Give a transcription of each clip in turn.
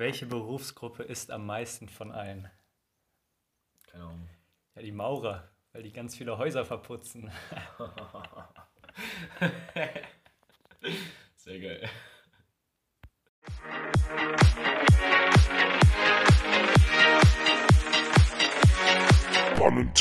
welche Berufsgruppe ist am meisten von allen? Keine Ahnung. Ja, die Maurer, weil die ganz viele Häuser verputzen. Sehr geil. Pun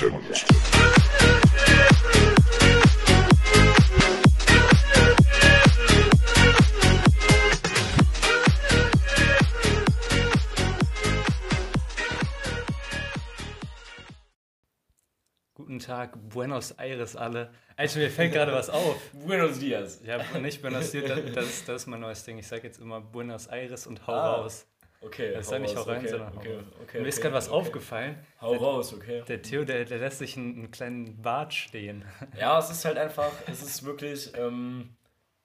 Tag, Buenos Aires alle. Also mir fällt gerade was auf. Buenos Dias. Ja, nicht Buenos Aires, das, das, ist- mein neues Ding. Ich sage jetzt immer Buenos Aires und hau Ah, raus. Okay. Das ist ja nicht hau rein, okay, sondern hau okay, raus. okay, Mir ist gerade was aufgefallen. Hau raus, okay. Der Theo, der, der lässt sich einen, einen kleinen Bart stehen. Ja, es ist halt einfach, es ist wirklich ähm,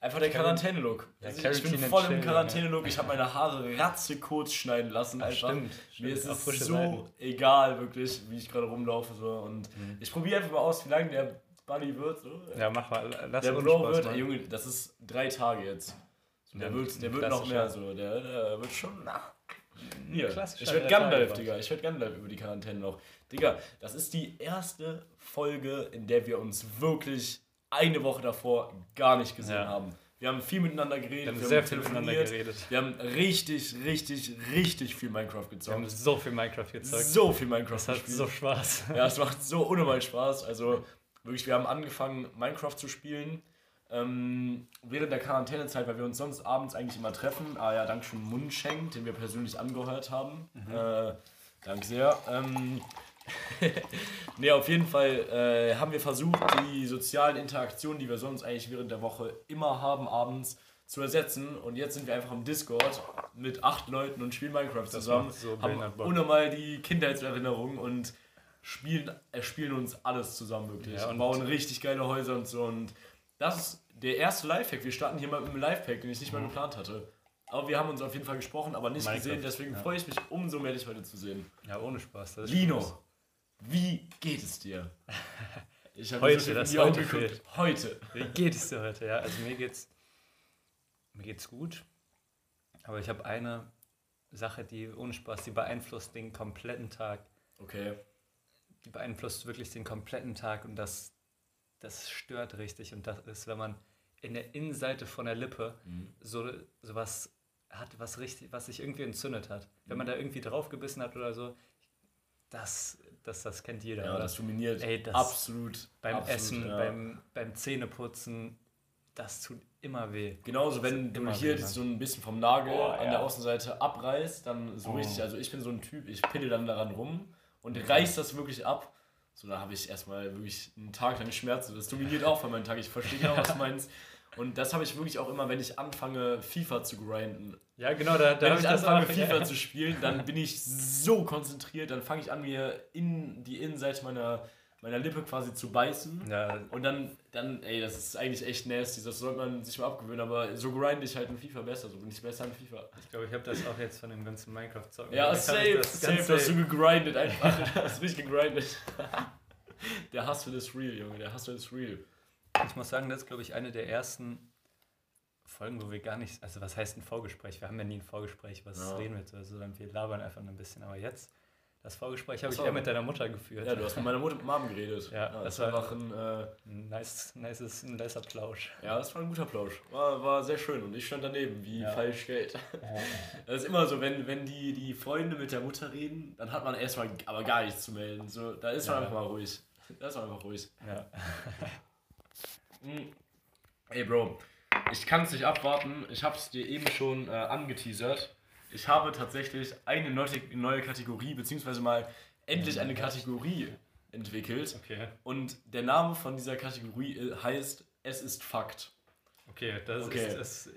einfach der Quarantäne-Look. Ja, Also ich bin voll im Quarantäne-Look. Ich habe meine Haare ratze kurz schneiden lassen. Einfach. stimmt, Mir stimmt, ist auch es so Seiten. egal, wirklich, wie ich gerade rumlaufe. So. Und Mhm. ich probiere einfach mal aus, wie lange der Buddy wird. So. Ja, mach mal, lass der Bro Spaß wird, ey, Junge, das ist drei Tage jetzt. So, der Ja, wird, der wird noch mehr so. Der, der wird schon. Na, hier. Ich werde Gandalf. Digga. Ich werde Gandalf über die Quarantäne noch. Digga, das ist die erste Folge, in der wir uns wirklich eine Woche davor gar nicht gesehen Ja. haben. Wir haben viel miteinander geredet, Wir haben wir sehr haben viel miteinander geredet. Wir haben richtig, richtig, richtig viel Minecraft Wir gezockt. haben so viel Minecraft gezockt. so viel Minecraft das hat gespielt. so Spaß. Ja, es macht so unnormal Spaß. Also wirklich, wir haben angefangen, Minecraft zu spielen. Ähm, während der Quarantänezeit, weil wir uns sonst abends eigentlich immer treffen. Ah ja, danke schön Mundschenk, den wir persönlich angehört haben. Äh, danke sehr. Ähm, ne, auf jeden Fall äh, haben wir versucht, die sozialen Interaktionen, die wir sonst eigentlich während der Woche immer haben, abends zu ersetzen. Und jetzt sind wir einfach im Discord mit acht Leuten und spielen Minecraft zusammen. so haben unnormal die Kindheitserinnerungen und spielen, erspielen uns alles zusammen wirklich. Ja, und bauen richtig geile Häuser und so. Und das ist der erste Lifehack. Wir starten hier mal mit einem Lifehack, den ich nicht mal geplant hatte. Aber wir haben uns auf jeden Fall gesprochen, aber nicht Mhm. Minecraft, gesehen. Deswegen ja. freue ich mich umso mehr, dich heute zu sehen. Ja, ohne Spaß. Lino, Spaß. Wie geht es dir? Ich habe Heute, so das heute geguckt. fehlt. Heute. Wie geht es dir heute? Ja, also mir geht's, mir geht's gut. Aber ich habe eine Sache, die ohne Spaß, die beeinflusst den kompletten Tag. Okay. Die beeinflusst wirklich den kompletten Tag und das, das stört richtig. Und das ist, wenn man in der Innenseite von der Lippe Mhm. so sowas hat, was richtig, was sich irgendwie entzündet hat. Wenn man da irgendwie draufgebissen hat oder so, das, das, das kennt jeder. Ja, oder? das dominiert Ey, das- absolut. beim absolut, Essen, ja. beim, beim Zähneputzen, das tut immer weh. Genauso, wenn du hier wieder. so ein bisschen vom Nagel Oh, an ja. der Außenseite abreißt, dann so Oh. richtig, also ich bin so ein Typ, ich pille dann daran rum und reiß das wirklich ab. So, dann habe ich erstmal wirklich einen Tag lang Schmerzen. Das dominiert auch von meinem Tag. Ich verstehe genau, was du meinst. Und das habe ich wirklich auch immer, wenn ich anfange, FIFA zu grinden. Ja, genau, da, da Wenn ich ich anfange. FIFA ja. zu spielen, dann bin ich so konzentriert, dann fange ich an, mir in die Innenseite meiner, meiner Lippe quasi zu beißen. Ja, Und dann, dann, ey, das ist eigentlich echt nasty, das sollte man sich mal abgewöhnen, aber so grinde ich halt in FIFA besser, so bin ich besser in FIFA. ich glaube, ich habe das auch jetzt von dem ganzen Minecraft-Zocken. Ja, safe, das safe, du hast du gegrindet einfach, du hast richtig gegrindet. Der Hustle ist real, Junge, der Hustle ist real. Ich muss sagen, das ist, glaube ich, eine der ersten Folgen, wo wir gar nicht, also was heißt ein Vorgespräch? Wir haben ja nie ein Vorgespräch, was Ja. reden wir so, sondern wir labern einfach nur ein bisschen. Aber jetzt, das Vorgespräch habe ich eher mit deiner Mutter geführt. Ja, du hast mit meiner Mutter Mom geredet. Ja, das das war einfach ein, äh, Ein nice, nice, ein nicer Plausch. ja, das war ein guter Plausch. War, war sehr schön und ich stand daneben, wie Ja. falsch Geld. Das ist immer so, wenn, wenn die, die Freunde mit der Mutter reden, dann hat man erstmal aber gar nichts zu melden. So, da ist man Ja. einfach mal ruhig. Da ist man einfach ruhig. Ja. Mm. Ey, Bro, ich kann es nicht abwarten. Ich habe es dir eben schon äh, angeteasert. Ich habe tatsächlich eine neue, neue Kategorie, beziehungsweise mal endlich eine Kategorie entwickelt. Okay, Und der Name von dieser Kategorie äh, heißt Es ist Fakt. okay, das Okay. ist, das,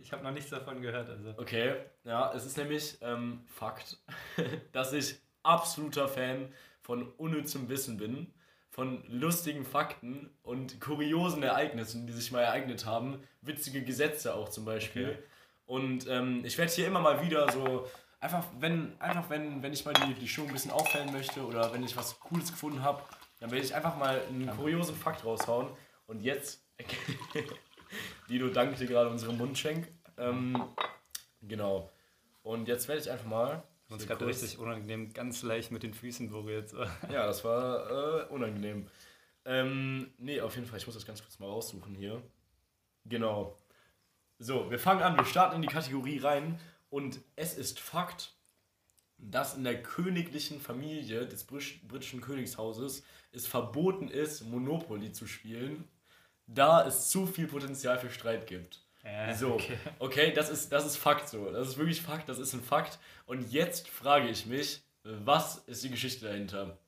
ich habe noch nichts davon gehört. Also. Okay, ja, es ist nämlich ähm, Fakt, dass ich absoluter Fan von unnützem Wissen bin, von lustigen Fakten und kuriosen Ereignissen, die sich mal ereignet haben, witzige Gesetze auch zum Beispiel. Okay. Und ähm, ich werde hier immer mal wieder so, einfach wenn, einfach wenn, wenn ich mal die, die Show ein bisschen auffällen möchte oder wenn ich was Cooles gefunden habe, dann werde ich einfach mal einen kuriosen Fakt raushauen. Und jetzt, Lido dankt dir gerade unserem Mundschenk. Ähm, genau. Und jetzt werde ich einfach mal. Uns hier gerade richtig unangenehm, ganz leicht mit den Füßen berührt. Ja, das war äh, unangenehm. Ähm, nee, auf jeden Fall, ich muss das ganz kurz mal raussuchen hier. Genau. So, wir fangen an, wir starten in die Kategorie rein und es ist Fakt, dass in der königlichen Familie des britischen Königshauses es verboten ist, Monopoly zu spielen, da es zu viel Potenzial für Streit gibt. Ja, So, okay. okay, das, ist, das ist Fakt so. Das ist wirklich Fakt, das ist ein Fakt. Und jetzt frage ich mich, was ist die Geschichte dahinter?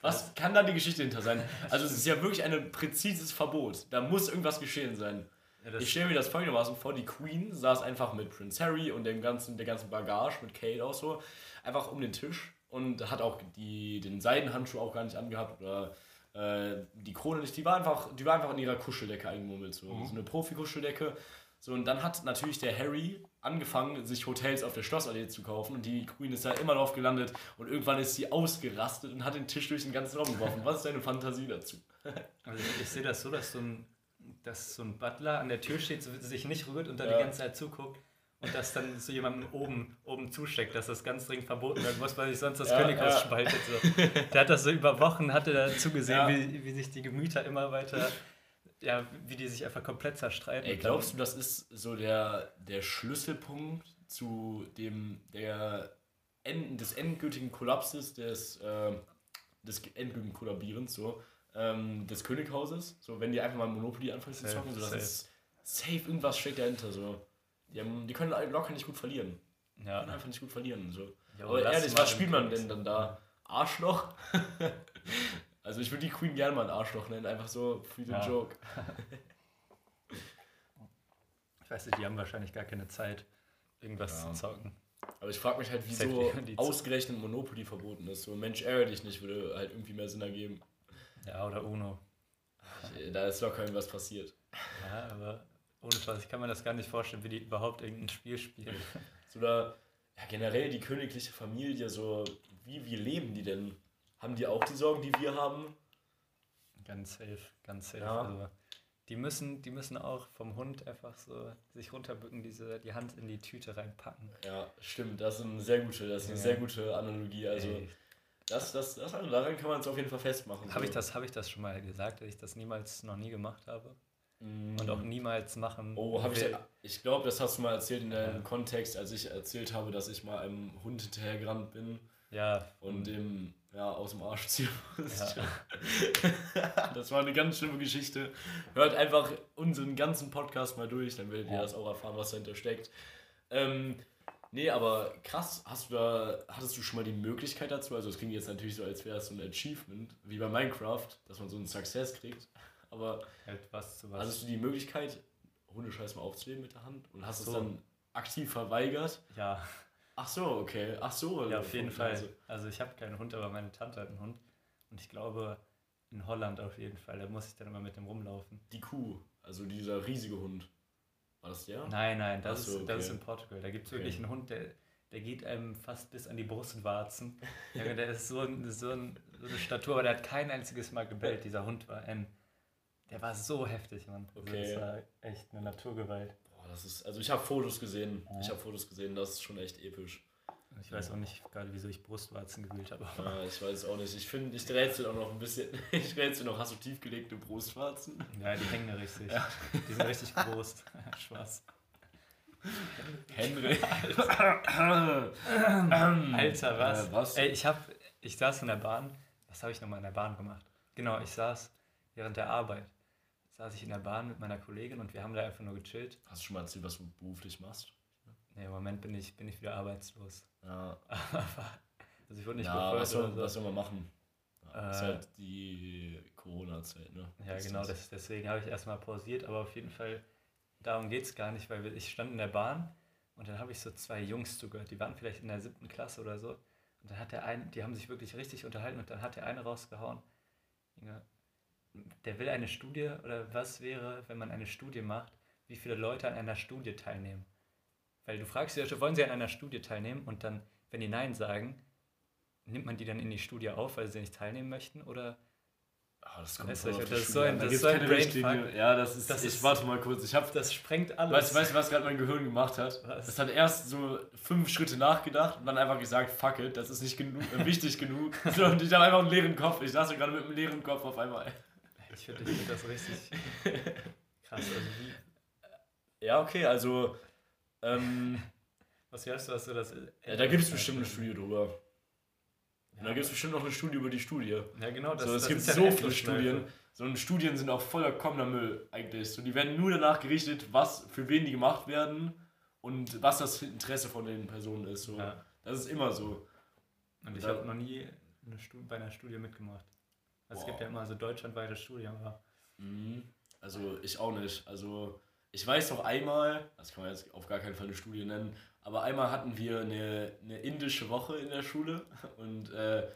Was kann da die Geschichte hinter sein? Also es ist ja wirklich ein präzises Verbot. Da muss irgendwas geschehen sein. Ja, Ich stelle mir das folgendermaßen vor, die Queen saß einfach mit Prince Harry und dem ganzen, der ganzen Bagage, mit Kate auch so, einfach um den Tisch und hat auch die, den Seidenhandschuh auch gar nicht angehabt oder äh, die Krone nicht. Die war einfach, die war einfach in ihrer Kuscheldecke eingemummelt, so, so eine Profi-Kuscheldecke. So, und dann hat natürlich der Harry angefangen, sich Hotels auf der Schlossallee zu kaufen und die Queen ist da immer drauf gelandet und irgendwann ist sie ausgerastet und hat den Tisch durch den ganzen Raum geworfen. Was ist deine Fantasie dazu? Also ich, ich sehe das so, dass so, ein, dass so ein Butler an der Tür steht, sich nicht rührt und da Ja. die ganze Zeit zuguckt und das dann so jemandem oben, oben zusteckt, dass das ganz dringend verboten werden muss, weil sich sonst das Ja, Könighaus ja. spaltet. So. Der hat das so über Wochen, hatte da zugesehen, Ja. wie, wie sich die Gemüter immer weiter, ja, wie die sich einfach komplett zerstreiten. Ey, glaubst du, das ist so der, der Schlüsselpunkt zu dem der Enden, des endgültigen Kollapses des, äh, des endgültigen Kollabierens so ähm, des Könighauses? So, wenn die einfach mal Monopoly anfangen zu zocken, so das safe. ist safe irgendwas steckt dahinter so. Die, haben, die können locker nicht gut verlieren. Die Ja. können einfach nicht gut verlieren so. Ja, Aber ehrlich, was spielt man denn dann da? Arschloch? also ich würde die Queen gerne mal ein Arschloch nennen, einfach so für den Ja. Joke. Ich weiß nicht, die haben wahrscheinlich gar keine Zeit, irgendwas Ja. zu zocken. Aber ich frage mich halt, wieso ausgerechnet Monopoly verboten ist. So, Mensch, ärgere dich nicht, würde halt irgendwie mehr Sinn ergeben. Ja, oder Uno. Da ist locker irgendwas passiert. Ja, aber ohne Spaß, ich kann mir das gar nicht vorstellen, wie die überhaupt irgendein Spiel spielen. So, oder ja, generell die königliche Familie, so, wie, wie leben die denn? Haben die auch die Sorgen, die wir haben? Ganz safe, ganz safe. Ja. Also, die müssen, die müssen auch vom Hund einfach so sich runterbücken, diese, die Hand in die Tüte reinpacken. Ja, stimmt, das ist eine sehr gute, das ist eine Ja. sehr gute Analogie. Also, Ey, das, das, das, also daran kann man es auf jeden Fall festmachen. Habe so. ich, das, hab ich das schon mal gesagt, dass ich das niemals noch nie gemacht habe? Mm. Und auch niemals machen Oh, habe ich. Ich glaube, das hast du mal erzählt in deinem Ja. Kontext, als ich erzählt habe, dass ich mal einem Hund hinterhergerannt bin. Ja, und dem ja, aus dem Arsch ziehen musste. Ja. das war eine ganz schlimme Geschichte. Hört einfach unseren ganzen Podcast mal durch, dann werdet ihr das auch erfahren, was dahinter steckt. Ähm, nee, aber krass, hast du da, hattest du schon mal die Möglichkeit dazu? Also es klingt jetzt natürlich so, als wäre es so ein Achievement, wie bei Minecraft, dass man so einen Success kriegt. Aber halt was zu was. hattest du die Möglichkeit, Hundescheiß mal aufzunehmen mit der Hand und hast Ach es so. dann aktiv verweigert? ja, Ach so, okay. Ach so. ja, auf jeden Also- Fall. Also ich habe keinen Hund, aber meine Tante hat einen Hund. Und ich glaube, in Holland auf jeden Fall. Da muss ich dann immer mit dem rumlaufen. Die Kuh, also dieser riesige Hund. War das der? Nein, nein, das, so, ist, das okay. ist in Portugal. Da gibt es Okay. wirklich einen Hund, der, der geht einem fast bis an die Brustwarzen. Der ist so, ein, so, ein, so eine Statur, aber der hat kein einziges Mal gebellt. Dieser Hund war ein. Der war so heftig, Mann. Also Okay. Das war echt eine Naturgewalt. Das ist, also ich habe Fotos gesehen. Ja. Ich habe Fotos gesehen, das ist schon echt episch. Ich weiß auch nicht gerade, wieso ich Brustwarzen gewählt habe. Ja, ich weiß auch nicht. Ich finde, ich rätsel auch noch ein bisschen. Ich rätsel noch, hast du tiefgelegte Brustwarzen? Ja, die hängen da richtig. Die sind richtig groß. Spaß. Henry. Alter, was? Äh, was? Ey, ich hab, ich saß in der Bahn. Was habe ich nochmal in der Bahn gemacht? Genau, ich saß während der Arbeit. Saß ich in der Bahn mit meiner Kollegin und wir haben da einfach nur gechillt. Hast du schon mal erzählt, was du beruflich machst? Nee, im Moment bin ich, bin ich wieder arbeitslos. Ja, Also ich wurde nicht ja was, soll, oder was so. soll man machen? Ja, ist Äh, halt die Corona-Zeit, ne? Ja, Ist genau, das, deswegen habe ich erstmal pausiert, aber auf jeden Fall, darum geht es gar nicht, weil ich stand in der Bahn und dann habe ich so zwei Jungs zugehört, die waren vielleicht in der siebten Klasse oder so. Und dann hat der eine, die haben sich wirklich richtig unterhalten und dann hat der eine rausgehauen, der will eine Studie oder was wäre, wenn man eine Studie macht, wie viele Leute an einer Studie teilnehmen. Weil du fragst ja schon, wollen sie an einer Studie teilnehmen und dann, wenn die Nein sagen, nimmt man die dann in die Studie auf, weil sie nicht teilnehmen möchten oder Ah, das kommt Weißt die das ist so ein- das ist so ein Brainfuck. Ja, das ist. Das ich ist- warte mal kurz. Ich habe Das sprengt alles. Weißt, weißt du, was gerade mein Gehirn gemacht hat? Was? Das hat erst so fünf Schritte nachgedacht und dann einfach gesagt, fuck it, das ist nicht genug, äh, wichtig genug. Und ich habe einfach einen leeren Kopf. Ich saß gerade mit einem leeren Kopf auf einmal. Ich finde find das richtig krass. Also wie, Ja, okay, also ähm, was hörst du, was du das... ja, da gibt es bestimmt eine Studie drüber. Ja, da gibt es bestimmt noch eine Studie über die Studie. ja genau, das, so, es das gibt so viele. Studien. So und Studien sind auch vollkommener Müll eigentlich. So, die werden nur danach gerichtet, was für wen die gemacht werden und was das Interesse von den Personen ist. So. Ja. Das ist immer so. Und ich habe noch nie eine bei einer Studie mitgemacht. Also es gibt Wow. ja immer so deutschlandweite Studien, aber Mhm. Also ich auch nicht. Also ich weiß noch einmal, das kann man jetzt auf gar keinen Fall eine Studie nennen, aber einmal hatten wir eine, eine indische Woche in der Schule und äh,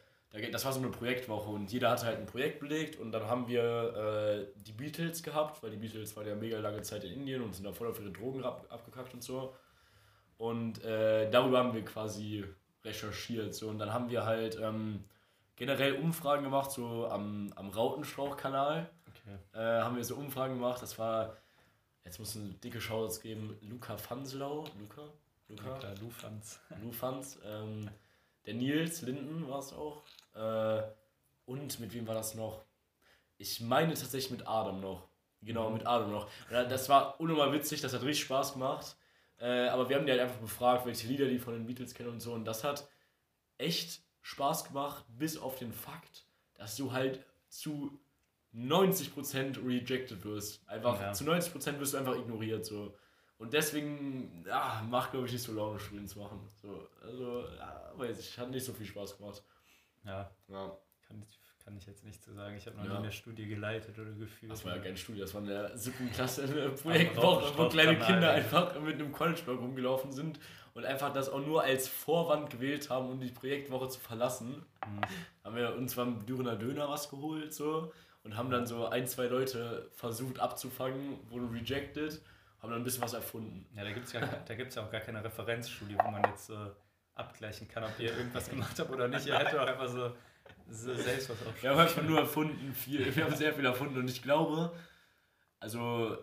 das war so eine Projektwoche und jeder hatte halt ein Projekt belegt und dann haben wir äh, die Beatles gehabt, weil die Beatles waren ja mega lange Zeit in Indien und sind da voll auf ihre Drogen ab, abgekackt und so. Und äh, darüber haben wir quasi recherchiert. So. Und dann haben wir halt ähm, generell Umfragen gemacht, so am, am Rautenstrauch-Kanal okay. äh, haben wir so Umfragen gemacht. Das war, jetzt muss eine dicke Shoutouts geben, Luca Fanslau. Luca? Luca? Klar, du fandst. Lu Fans. Ähm, der Nils Linden war es auch. Äh, und mit wem war das noch? Ich meine tatsächlich mit Adam noch. Genau, mit Adam noch. Das war unnormal witzig, das hat richtig Spaß gemacht. Äh, aber wir haben die halt einfach befragt, welche Lieder die von den Beatles kennen und so. Und das hat echt Spaß gemacht, bis auf den Fakt, dass du halt zu 90% rejected wirst. Einfach Ja. zu 90% wirst du einfach ignoriert. So. Und deswegen ja, macht, glaube ich, nicht so Laune, Studien zu machen. So, also, ja, weiß ich, hat nicht so viel Spaß gemacht. Ja, Ja. kann ich, kann ich jetzt nicht zu sagen. Ich habe noch Ja. nie eine Studie geleitet oder geführt. Das war ja keine Studie, das war in der siebten Klasse eine Projektwoche, wo kleine Kinder einfach mit einem College-Blog rumgelaufen sind und einfach das auch nur als Vorwand gewählt haben, um die Projektwoche zu verlassen. Mhm. Haben wir uns beim Dürener Döner was geholt so und haben dann so ein, zwei Leute versucht abzufangen, wurden rejected, haben dann ein bisschen was erfunden. Ja, da gibt es ja, da gibt's ja auch gar keine Referenzstudie, wo man jetzt so abgleichen kann, ob ihr irgendwas gemacht habt oder nicht. Ihr hättet auch einfach so, so selbst was aufschreiben Wir haben einfach nur erfunden, viel, wir haben sehr viel erfunden und ich glaube, also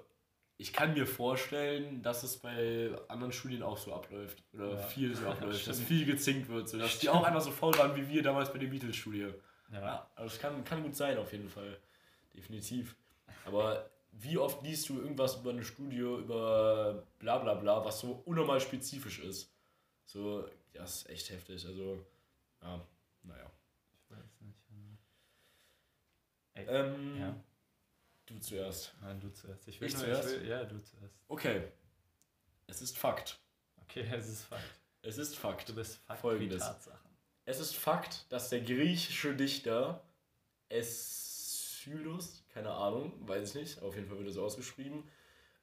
ich kann mir vorstellen, dass es bei anderen Studien auch so abläuft oder Ja. viel so abläuft, dass Stimmt. viel gezinkt wird, so dass die auch einfach so faul waren wie wir damals bei der Beatles-Studie. Ja. Ja, also es kann, kann gut sein auf jeden Fall, definitiv. Aber wie oft liest du irgendwas über eine Studie, über bla bla bla, was so unnormal spezifisch ist? So, das ist echt heftig, also, ja, naja. Ich weiß nicht. hm. Ähm, ja, Du zuerst. nein, du zuerst. Ich will, Ich nur, zuerst? Ich will, ja, du zuerst. Okay. Es ist Fakt. Okay, es ist Fakt. Es ist Fakt. Du bist Fakt Folgendes. Es ist Fakt, dass der griechische Dichter Aeschylus, keine Ahnung, weiß ich nicht, auf jeden Fall wird es ausgeschrieben,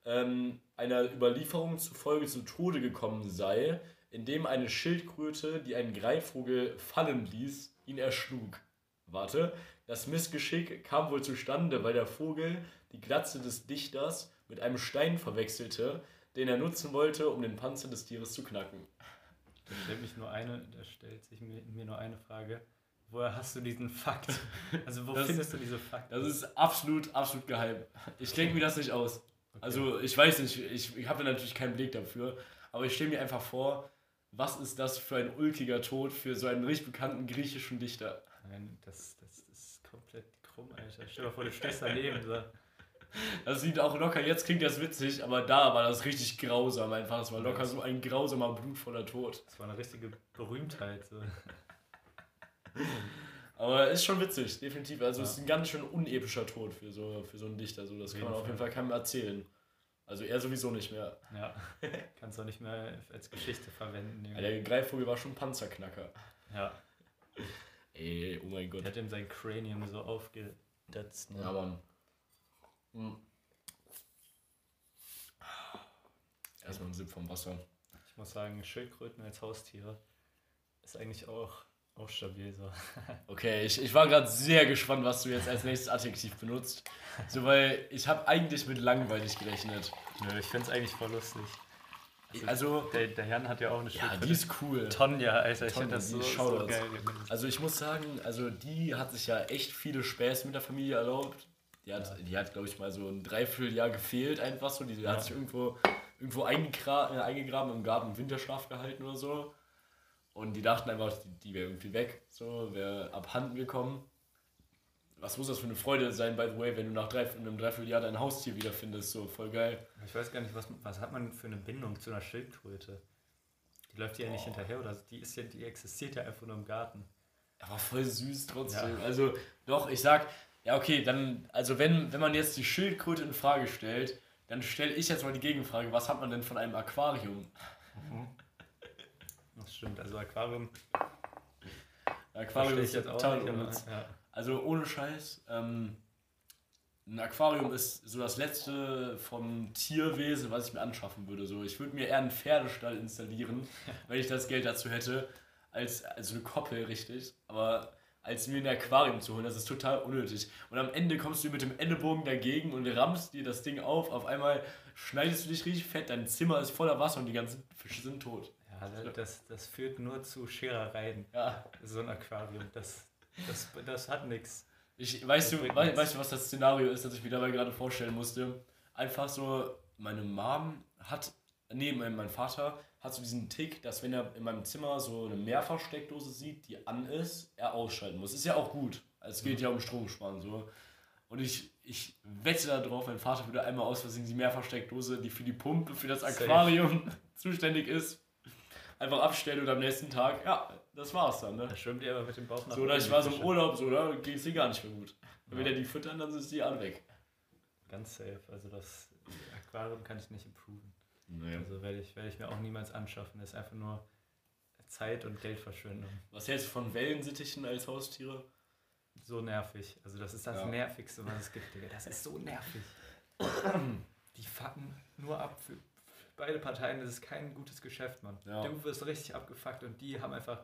ähm, einer Überlieferung zufolge zu Tode gekommen sei, indem eine Schildkröte, die einen Greifvogel fallen ließ, ihn erschlug. Warte, das Missgeschick kam wohl zustande, weil der Vogel die Glatze des Dichters mit einem Stein verwechselte, den er nutzen wollte, um den Panzer des Tieres zu knacken. Da stellt, mich nur eine, da stellt sich mir, mir nur eine Frage. Woher hast du diesen Fakt? Also wo Das- findest du diese Fakten? Das ist absolut, absolut geheim. Ich denke mir das nicht aus. Okay. Also ich weiß nicht, ich, ich habe natürlich keinen Blick dafür, aber ich stelle mir einfach vor, was ist das für ein ulkiger Tod für so einen richtig bekannten griechischen Dichter? Nein, das, das krumm, Alter. Stell dir vor, du stehst daneben. So. Das sieht auch locker, jetzt klingt das witzig, aber da war das richtig grausam einfach. Das war locker so ein grausamer, blutvoller Tod. Das war eine richtige Berühmtheit. So. Aber ist schon witzig, definitiv. Also Ja. es ist ein ganz schön unepischer Tod für so, für so einen Dichter. So, das Auf kann man auf jeden Fall. Keinem erzählen. Also er sowieso nicht mehr. Ja. Kannst du auch nicht mehr als Geschichte verwenden. Ja, Junge. der Greifvogel war schon Panzerknacker. Ja. Ey, oh mein Gott. Der hat ihm sein Cranium so aufgedatzt. Ne? Ja, Mann. Hm. Erstmal ein Sip vom Wasser. Ich muss sagen, Schildkröten als Haustiere ist eigentlich auch, auch stabil. So. Okay, ich, ich war gerade sehr gespannt, was du jetzt als nächstes Adjektiv benutzt. So, weil ich habe eigentlich mit langweilig gerechnet. Nö, ich finde es eigentlich voll lustig. Also, Der, der Jan hat ja auch eine ja, Schildkröte. die ist cool. Tonja, Alter. Ich finde das so, so geil. Also ich muss sagen, also die hat sich ja echt viele Späße mit der Familie erlaubt. Die hat, die hat glaube ich, mal so ein Dreivierteljahr gefehlt einfach so. Die hat sich irgendwo, irgendwo eingegra äh, eingegraben im Garten im Winterschlaf gehalten oder so. Und die dachten einfach, die, die wäre irgendwie weg, so, wäre abhanden gekommen. Was muss das für eine Freude sein, by the way, wenn du nach drei, einem Dreivierteljahr dein Haustier wiederfindest, so voll geil. Ich weiß gar nicht, was, was hat man für eine Bindung zu einer Schildkröte? Die läuft ja nicht hinterher oder die ist ja, die existiert ja einfach nur im Garten. Aber voll süß trotzdem. Ja. Also, doch, ich sag, ja, okay, dann, also wenn, wenn man jetzt die Schildkröte in Frage stellt, dann stelle ich jetzt mal die Gegenfrage, was hat man denn von einem Aquarium? Das stimmt. Also Aquarium Aquarium ist jetzt auch total nicht. Aber, ja. Also ohne Scheiß, ähm, ein Aquarium ist so das letzte vom Tierwesen, was ich mir anschaffen würde. So, ich würde mir eher einen Pferdestall installieren, wenn ich das Geld dazu hätte, als, als eine Koppel, richtig. Aber als mir ein Aquarium zu holen, das ist total unnötig. Und am Ende kommst du mit dem Ellenbogen dagegen und rammst dir das Ding auf. Auf einmal schneidest du dich richtig fett, dein Zimmer ist voller Wasser und die ganzen Fische sind tot. Ja, das, das führt nur zu Scherereien. Ja. So ein Aquarium. Das, das, das hat nichts. Ich, weißt, Das du, nichts. weißt du, was das Szenario ist, das ich mir dabei gerade vorstellen musste? Einfach so, meine Mom hat, nee, mein, mein Vater hat so diesen Tick, dass wenn er in meinem Zimmer so eine Mehrfachsteckdose sieht, die an ist, er ausschalten muss. Ist ja auch gut. Es geht ja um Stromsparen so. Und ich, ich wette darauf, mein Vater würde einmal aus Versehen die Mehrfachsteckdose, die für die Pumpe, für das Safe. Aquarium zuständig ist, einfach abstellen und am nächsten Tag, ja, das war's dann, ne? Da schwimmt ihr aber mit dem Bauch nach So, oder ich war so im. Urlaub, so, da geht's dir gar nicht mehr gut. Wenn Ja. wir die füttern, dann sind die alle weg. Ganz safe. Also das Aquarium kann ich nicht improven. Nee. Also werde ich, werde ich mir auch niemals anschaffen. Das ist einfach nur Zeit und Geldverschwendung. Was hältst du von Wellensittichen als Haustiere? So nervig. Also das ist das Ja. Nervigste, was es gibt, Digga. Das ist so nervig. Die fucken nur ab für, für beide Parteien. Das ist kein gutes Geschäft, Mann. Ja. Du wirst richtig abgefuckt und die haben einfach,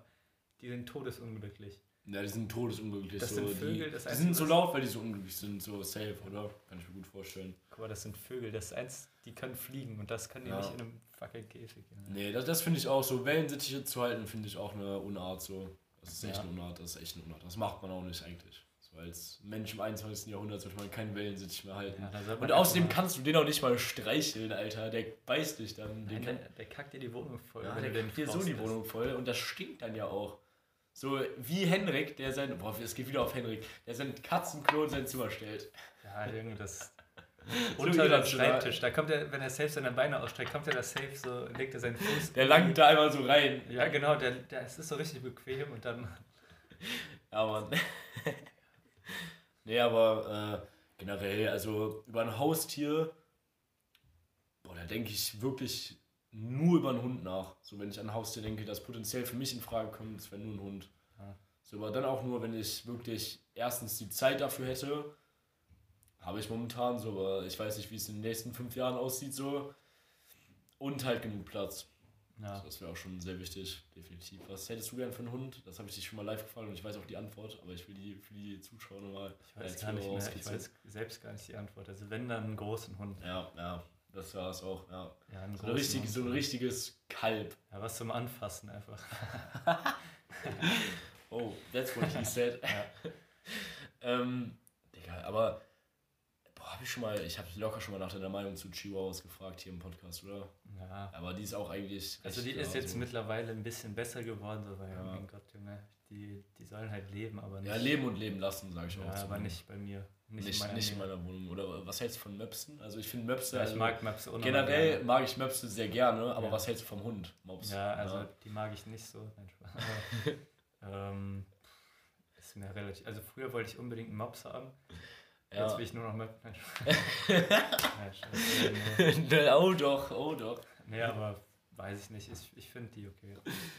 die sind todesunglücklich. Ja, die sind todesunglücklich. Das so. sind Vögel, die, das die sind so laut, weil die so unglücklich sind, so safe, oder? Kann ich mir gut vorstellen. Guck mal, das sind Vögel. Das ist eins, die können fliegen und das können die Ja. nicht in einem fucking Käfig. Junge. Nee, das, das finde ich auch so. Wellensittiche zu halten, finde ich auch eine Unart so. Das ist echt Ja. eine Unart, das ist echt eine Unart. Das macht man auch nicht eigentlich. So als Mensch im 21. Jahrhundert sollte man keinen Wellensittich mehr halten. Ja, Und außerdem kannst du den auch nicht mal streicheln, Alter. Der beißt dich dann. Nein, der, der kackt dir die Wohnung voll. Ja, der kriegt dir so die Wohnung voll und das stinkt dann ja auch. So wie Henrik, der sein, boah, es geht wieder auf Henrik, der sein Katzenklo in sein Zimmer stellt. Ja, Junge, das. Unter dem. Schreibtisch, da kommt er, wenn er safe seine Beine ausstreckt, kommt er da safe so, legt er seinen Fuß. Der langt da einmal so rein. Ja, genau, der, der, es ist so richtig bequem und dann. Ja, Mann. nee, aber äh, generell, also über ein Haustier, boah, da denke ich wirklich nur über einen Hund nach. So, wenn ich an ein Haustier denke, das potenziell für mich in Frage kommt, das wäre nur ein Hund. Ja. So, aber dann auch nur, wenn ich wirklich erstens die Zeit dafür hätte. Habe ich momentan so, aber ich weiß nicht, wie es in den nächsten fünf Jahren aussieht, so. Und halt genug Platz. Ja. Das wäre auch schon sehr wichtig, definitiv. Was hättest du gern für einen Hund? Das habe ich dich schon mal live gefragt und ich weiß auch die Antwort, aber ich will die für die Zuschauer nochmal Ich weiß gar nicht mehr, ich weiß selbst gar nicht die Antwort. Also wenn dann einen großen Hund. Ja, ja, das war es auch, ja. Ja, So ein, großen richtig, so ein richtiges Kalb. Ja, was zum Anfassen einfach. Oh, that's what he said. ähm, Digga, aber, boah, hab ich schon mal, ich habe locker schon mal nach deiner Meinung zu Chihuahuas gefragt hier im Podcast, oder? Ja. Aber die ist auch eigentlich. Also die ist jetzt so. mittlerweile ein bisschen besser geworden, so, weil, Ja. mein Gott, Junge, die, die sollen halt leben, aber nicht. Ja, leben und leben lassen, sage ich Ja, auch. zu aber ihm. nicht bei mir. Nicht, Nicht, in meiner nicht in meiner Wohnung. Oder was hältst du von Möpsen? Also ich finde Möpse. Ja, ich also mag unnormal generell gerne. mag ich Möpse sehr gerne, aber Ja. was hältst du vom Hund? Mops? Ja, also die mag ich nicht so. Aber, ähm, ist mir relativ. Also früher wollte ich unbedingt einen Mops haben. Ja. Jetzt will ich nur noch Mops. Nein. Ne, oh doch, oh doch. Nee, aber weiß ich nicht. Ich, ich finde die okay.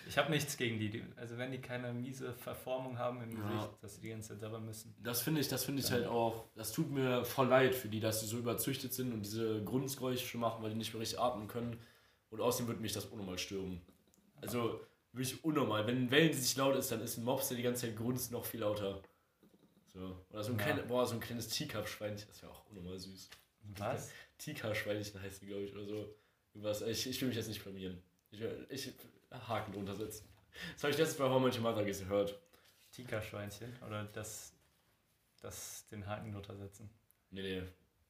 Ich habe nichts gegen die. Also wenn die keine miese Verformung haben im Ja. Gesicht, dass sie die ganze Zeit sauber müssen. Das finde ich, das finde ich Ja. halt auch, das tut mir voll leid für die, dass sie so überzüchtet sind und diese Grundgeräusche machen, weil die nicht mehr richtig atmen können. Und außerdem würde mich das unnormal stören. Also wirklich unnormal. Wenn ein Wellen sich laut ist, dann ist ein Mops, der die ganze Zeit grunzt, noch viel lauter. So. Oder so ein, Ja. klein, boah, so ein kleines Teacup-Schweinchen, das wäre auch unnormal süß. Was? Tika-Schweinchen heißt die, glaube ich, oder so. Was, ich, ich will mich jetzt nicht blamieren. Ich, ich Haken drunter setzen. Das habe ich letztes bei How Much Mother gehört. Tika-Schweinchen oder das, das den Haken drunter setzen. Nee, nee.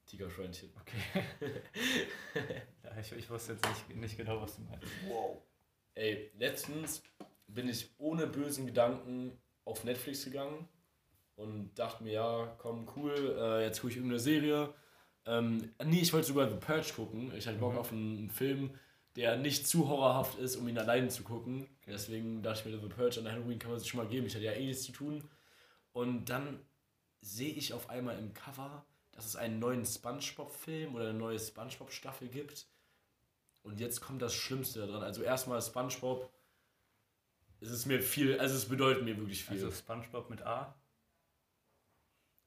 Tigerschweinchen. Okay. ja, ich, ich wusste jetzt nicht, nicht genau, was du meinst. Wow. Ey, letztens bin ich ohne bösen Gedanken auf Netflix gegangen und dachte mir, ja, komm, cool, äh, jetzt gucke ich irgendeine Serie. Ähm, nee, ich wollte sogar The Purge gucken. Ich hatte Bock Mhm. auf einen Film, der nicht zu horrorhaft ist, um ihn alleine zu gucken. Deswegen dachte ich mir, The Purge an Halloween kann man sich schon mal geben. Ich hatte ja eh nichts zu tun. Und dann sehe ich auf einmal im Cover, dass es einen neuen Spongebob-Film oder eine neue Spongebob-Staffel gibt. Und jetzt kommt das Schlimmste daran. Also erstmal Spongebob. Es ist mir viel, also es bedeutet mir wirklich viel. Also Spongebob mit A.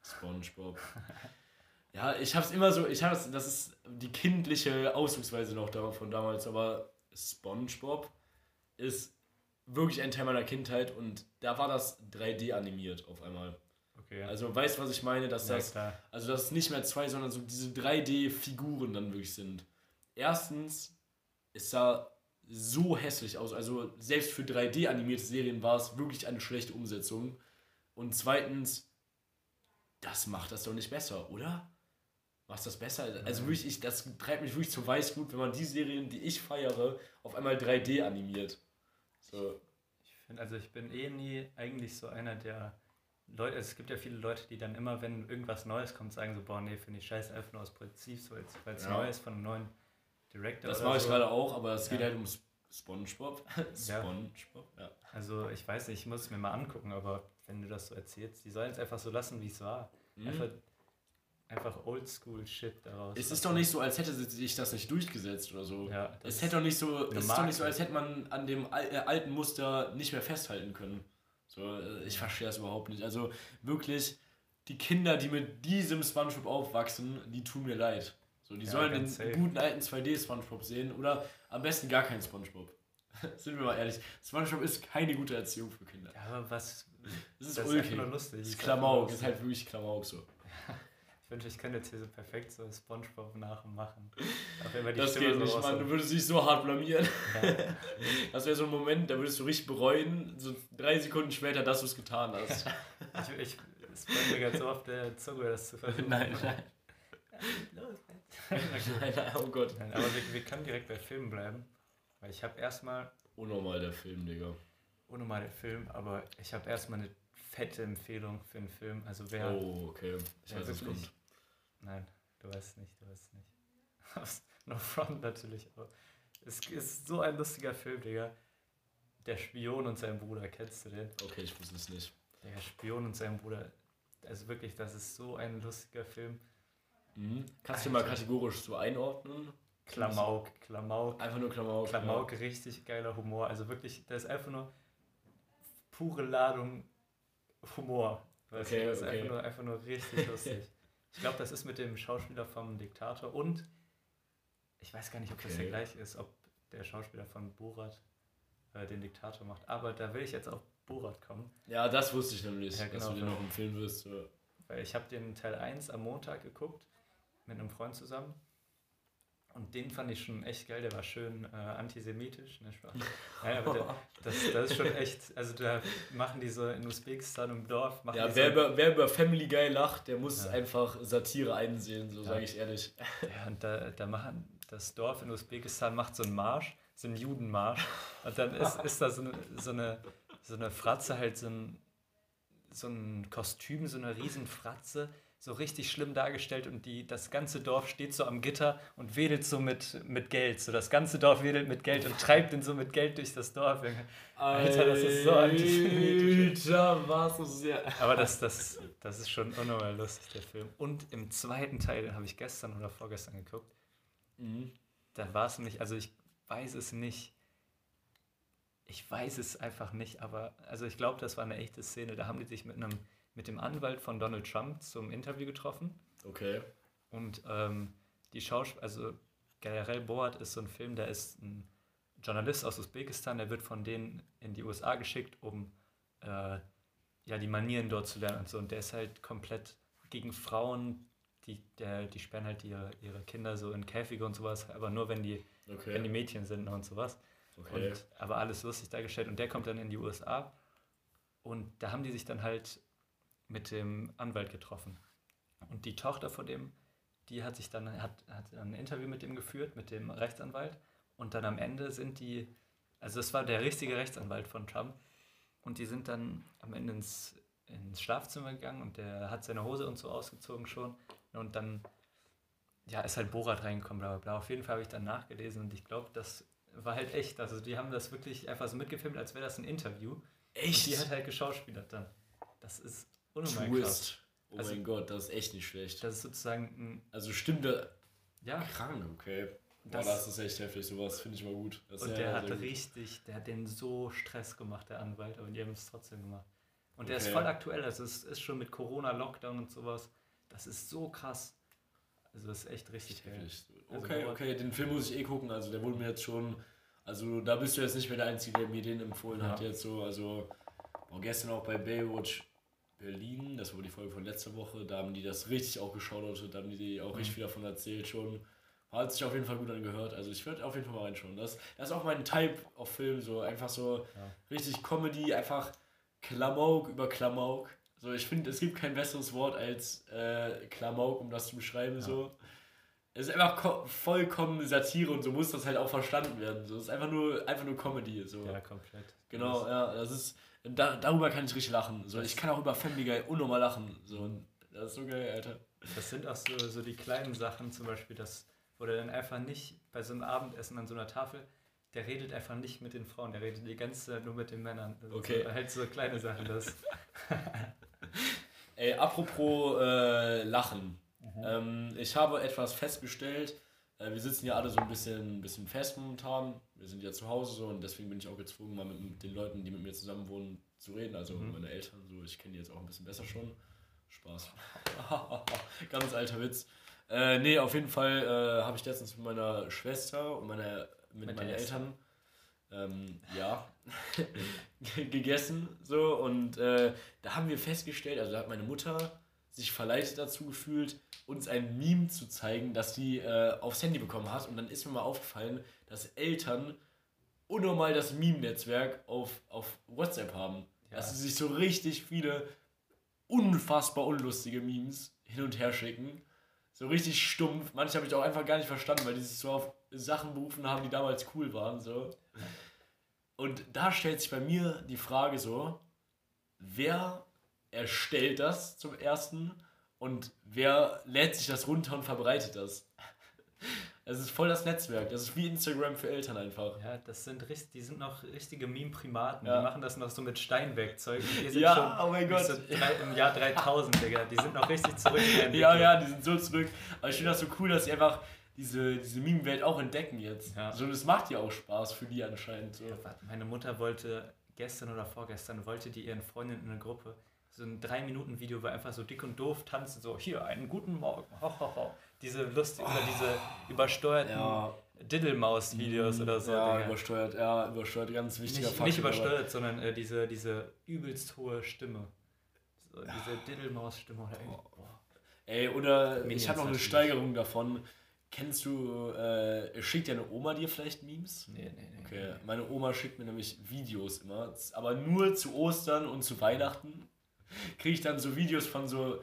Spongebob. ja, ich hab's immer so, ich hab's, das ist die kindliche Ausdrucksweise noch von damals, aber Spongebob ist wirklich ein Teil meiner Kindheit und da war das 3D animiert auf einmal. Okay. Also weißt du, was ich meine, dass ja, das klar. also dass es nicht mehr zwei, sondern so diese 3D-Figuren dann wirklich sind. Erstens, es sah so hässlich aus. Also selbst für 3D-animierte Serien war es wirklich eine schlechte Umsetzung. Und zweitens, das macht das doch nicht besser, oder? Macht das besser? Also wirklich, ich, das treibt mich wirklich zu Weißglut, wenn man die Serien, die ich feiere, auf einmal 3D animiert. So. Ich finde, also ich bin eh nie eigentlich so einer der Leute, es gibt ja viele Leute, die dann immer, wenn irgendwas Neues kommt, sagen so, boah, nee, finde ich scheiße, einfach nur aus Prinzip, so jetzt, weil es Ja. neu ist von einem neuen Director. Das mache ich so. gerade auch, aber es geht Ja. halt um Sp- Spongebob. Ja. Spongebob, ja. Also ich weiß nicht, ich muss es mir mal angucken, aber wenn du das so erzählst, die sollen es einfach so lassen, wie es war. Einfach, einfach Oldschool-Shit daraus. Es ist doch nicht so, als hätte sich das nicht durchgesetzt oder so. Ja, es hätte doch nicht so, es ist doch nicht so, als hätte man an dem äh, alten Muster nicht mehr festhalten können. So, äh, ich verstehe das überhaupt nicht. Also wirklich, die Kinder, die mit diesem SpongeBob aufwachsen, die tun mir leid. So, die Ja, sollen den safe. guten alten 2D SpongeBob sehen oder am besten gar keinen SpongeBob. Sind wir mal ehrlich, SpongeBob ist keine gute Erziehung für Kinder. Ja, aber was. Das ist das ist ulkig. einfach nur lustig. Das ist ist Klamauk, ist halt wirklich Klamauk so. Ich wünsche, ich könnte jetzt hier so perfekt so Spongebob nachmachen. Auf immer die Das Stimme geht so nicht, Mann. Du würdest dich so hart blamieren. Ja. Das wäre so ein Moment, da würdest du richtig bereuen, so drei Sekunden später, dass du es getan hast. Ich, ich, es brennt mir ganz so auf der Zunge, das zu versuchen. Nein, nein. Los, nein, nein, oh Gott. Nein, aber wir, wir können direkt bei Filmen bleiben. Weil ich habe erstmal, Unnormal der Film, Digga. ohne mal den Film, aber ich habe erstmal eine fette Empfehlung für einen Film. Also wer. Oh, okay. Ich wer weiß, was wirklich-. Nein, du weißt nicht, du weißt nicht. No front natürlich, aber es ist so ein lustiger Film, Digga. Der Spion und sein Bruder, kennst du den? Okay, ich wusste es nicht. Der Spion und sein Bruder. Also wirklich, das ist so ein lustiger Film. Mhm. Kannst du mal Alter. kategorisch so einordnen? Klamauk, Klamauk. Einfach nur Klamauk. Klamauk, richtig geiler Humor. Also wirklich, das ist einfach nur pure Ladung Humor. Weißt Okay, du? Das ist okay. einfach nur, einfach nur richtig lustig. Ich glaube, das ist mit dem Schauspieler vom Diktator und ich weiß gar nicht, ob das Okay. der gleiche ist, ob der Schauspieler von Borat äh, den Diktator macht. Aber da will ich jetzt auf Borat kommen, Ja, das wusste ich nämlich, Ja, dass genau. du den noch empfehlen wirst. Weil ich habe den Teil 1 am Montag geguckt mit einem Freund zusammen. Und den fand ich schon echt geil, der war schön äh, antisemitisch. Ne. Nein, aber der, das, das ist schon echt, also da machen die so in Usbekistan im Dorf, machen Ja, wer so, über, wer über Family Guy lacht, der muss Ja. einfach Satire einsehen, so Ja. sage ich ehrlich. ja, und da, da machen das Dorf in Usbekistan macht so einen Marsch, so einen Judenmarsch. Und dann ist, ist da so eine, so, eine, so eine Fratze, halt so ein, so ein Kostüm, so eine riesen Fratze, so richtig schlimm dargestellt und die, das ganze Dorf steht so am Gitter und wedelt so mit, mit Geld. So das ganze Dorf wedelt mit Geld und treibt den so mit Geld durch das Dorf. Alter, das ist so antisemitisch. Aber das, das, das ist schon unnormal lustig, der Film. Und im zweiten Teil, den habe ich gestern oder vorgestern geguckt, Mhm. da war es nämlich, also ich weiß es nicht. Ich weiß es einfach nicht, aber also ich glaube, das war eine echte Szene. Da haben die sich mit einem mit dem Anwalt von Donald Trump zum Interview getroffen Okay. und ähm, die Schauspieler, also generell Borat ist so ein Film, der ist ein Journalist aus Usbekistan, der wird von denen in die USA geschickt, um äh, ja die Manieren dort zu lernen und so. Und der ist halt komplett gegen Frauen, die, der, die sperren halt ihre, ihre Kinder so in Käfige und sowas, aber nur wenn die Okay. wenn die Mädchen sind und sowas. Okay. Und, aber alles lustig dargestellt. Und der kommt dann in die USA. Und da haben die sich dann halt mit dem Anwalt getroffen. Und die Tochter von dem, die hat sich dann, hat, hat ein Interview mit dem geführt, mit dem Rechtsanwalt. Und dann am Ende sind die, also das war der richtige Rechtsanwalt von Trump. Und die sind dann am Ende ins, ins Schlafzimmer gegangen und der hat seine Hose und so ausgezogen schon. Und dann, ja, ist halt Borat reingekommen, bla bla bla. Auf jeden Fall habe ich dann nachgelesen und ich glaube, das war halt echt. Also die haben das wirklich einfach so mitgefilmt, als wäre das ein Interview. Echt? Und die hat halt geschauspielert dann. Das ist unnormal krass. Twist. Oh Also- mein Gott, das ist echt nicht schlecht. Das ist sozusagen ein, Also stimmt da. ja, Krank, okay. Boah, Das- das, ist echt heftig, sowas finde ich mal gut. Das und sehr, der hat sehr gut. richtig, der hat den so Stress gemacht, der Anwalt, aber die haben es trotzdem gemacht. Und der ist voll aktuell, also es ist schon mit Corona, Lockdown und sowas. Das ist so krass. Also das ist echt richtig geil. Heftig. Also Okay, okay, den Film muss ich eh gucken. Also der wurde mir jetzt schon. Also da bist du jetzt nicht mehr der Einzige, der mir den empfohlen hat Ja. jetzt so. Also boah, gestern auch bei Baywatch Berlin, das war die Folge von letzter Woche, da haben die das richtig auch geschaut, da haben die auch Mhm. richtig viel davon erzählt schon. Hat sich auf jeden Fall gut angehört. Also ich würde auf jeden Fall mal reinschauen. Das, das ist auch mein Type auf Film, so einfach so Ja. richtig Comedy, einfach Klamauk über Klamauk. So, ich finde, es gibt kein besseres Wort als äh, Klamauk, um das zu beschreiben. So. Es ist einfach ko vollkommen Satire und so muss das halt auch verstanden werden. So, es ist einfach nur, einfach nur Comedy. So. Ja, komplett. Genau, ja, das ist. Da, darüber kann ich richtig lachen. So, ich kann auch über Family Guy unnormal lachen. So, das ist so geil, Alter. Das sind auch so, so die kleinen Sachen, zum Beispiel, das, wo der dann einfach nicht bei so einem Abendessen an so einer Tafel, der redet einfach nicht mit den Frauen, der redet die ganze Zeit nur mit den Männern. Das ist Okay. So, halt so kleine Sachen, das. Ey, apropos äh, Lachen. Ähm, ich habe etwas festgestellt. Äh, wir sitzen ja alle so ein bisschen, ein bisschen fest momentan. Wir sind ja zu Hause so und deswegen bin ich auch gezwungen, mal mit, mit den Leuten, die mit mir zusammen wohnen, zu reden. Also meine Eltern, so ich kenne die jetzt auch ein bisschen besser schon. Spaß. Ganz alter Witz. Äh, nee, auf jeden Fall äh, habe ich letztens mit meiner Schwester und meiner, mit, Mit meinen Eltern ähm, ja, gegessen. So, und äh, da haben wir festgestellt, also da hat meine Mutter sich verleitet dazu gefühlt, uns ein Meme zu zeigen, das sie äh, aufs Handy bekommen hat. Und dann ist mir mal aufgefallen, dass Eltern unnormal das Meme-Netzwerk auf, auf WhatsApp haben. Ja. Dass sie sich so richtig viele unfassbar unlustige Memes hin und her schicken. So richtig stumpf. Manche habe ich auch einfach gar nicht verstanden, weil die sich so auf Sachen berufen haben, die damals cool waren. So. Und da stellt sich bei mir die Frage so, wer erstellt das zum ersten und wer lädt sich das runter und verbreitet das? Es ist voll das Netzwerk. Das ist wie Instagram für Eltern einfach. Ja, das sind richtig, die sind noch richtige Meme-Primaten. Ja. Die machen das noch so mit Steinwerkzeug. Wir sind Ja, schon oh mein Gott. So drei, Im Jahr 3000, Digga. Die sind noch richtig zurückentwickelt. Ja, ja, die sind so zurück. Aber ich finde das so cool, dass sie einfach diese, diese Meme-Welt auch entdecken jetzt. Ja. So, das macht ja auch Spaß für die anscheinend. So. Warte, Meine Mutter wollte gestern oder vorgestern, wollte die ihren Freundinnen in einer Gruppe so ein 3-Minuten-Video, wo einfach so dick und doof tanzen, so hier, einen guten Morgen. Ho, ho, ho. Diese lustig oder diese übersteuerten Ja. Diddlemaus-Videos oder so. Ja, Digga. übersteuert, ja, übersteuert, ganz wichtiger nicht, Faktor nicht dabei. übersteuert, sondern äh, diese, diese übelst hohe Stimme. So, diese Diddlemaus-Stimme oder irgendwie. Boah. Ey, oder Minions ich habe noch eine. Steigerung davon. Kennst du, äh, schickt deine Oma dir vielleicht Memes? Nee, nee, nee. Okay, meine Oma schickt mir nämlich Videos immer, aber nur zu Ostern und zu Weihnachten kriege ich dann so Videos von so,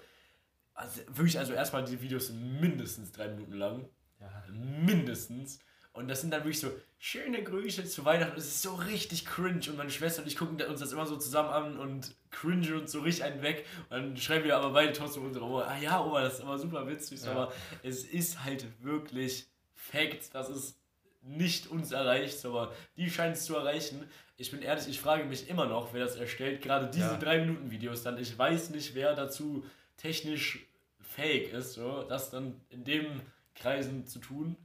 also wirklich, also erstmal die Videos sind mindestens drei Minuten lang, Ja. mindestens. Und das sind dann wirklich so schöne Grüße zu Weihnachten. Es ist so richtig cringe. Und meine Schwester und ich gucken uns das immer so zusammen an und cringe uns so richtig einen weg. Und dann schreiben wir aber beide trotzdem unsere Oma, ah ja, Oma, das ist aber super witzig. Ja. Aber es ist halt wirklich Fact, dass es nicht uns erreicht, aber die scheint es zu erreichen. Ich bin ehrlich, ich frage mich immer noch, wer das erstellt. Gerade diese Ja. 3-Minuten-Videos dann. Ich weiß nicht, wer dazu technisch fähig ist, so, das dann in dem Kreisen zu tun.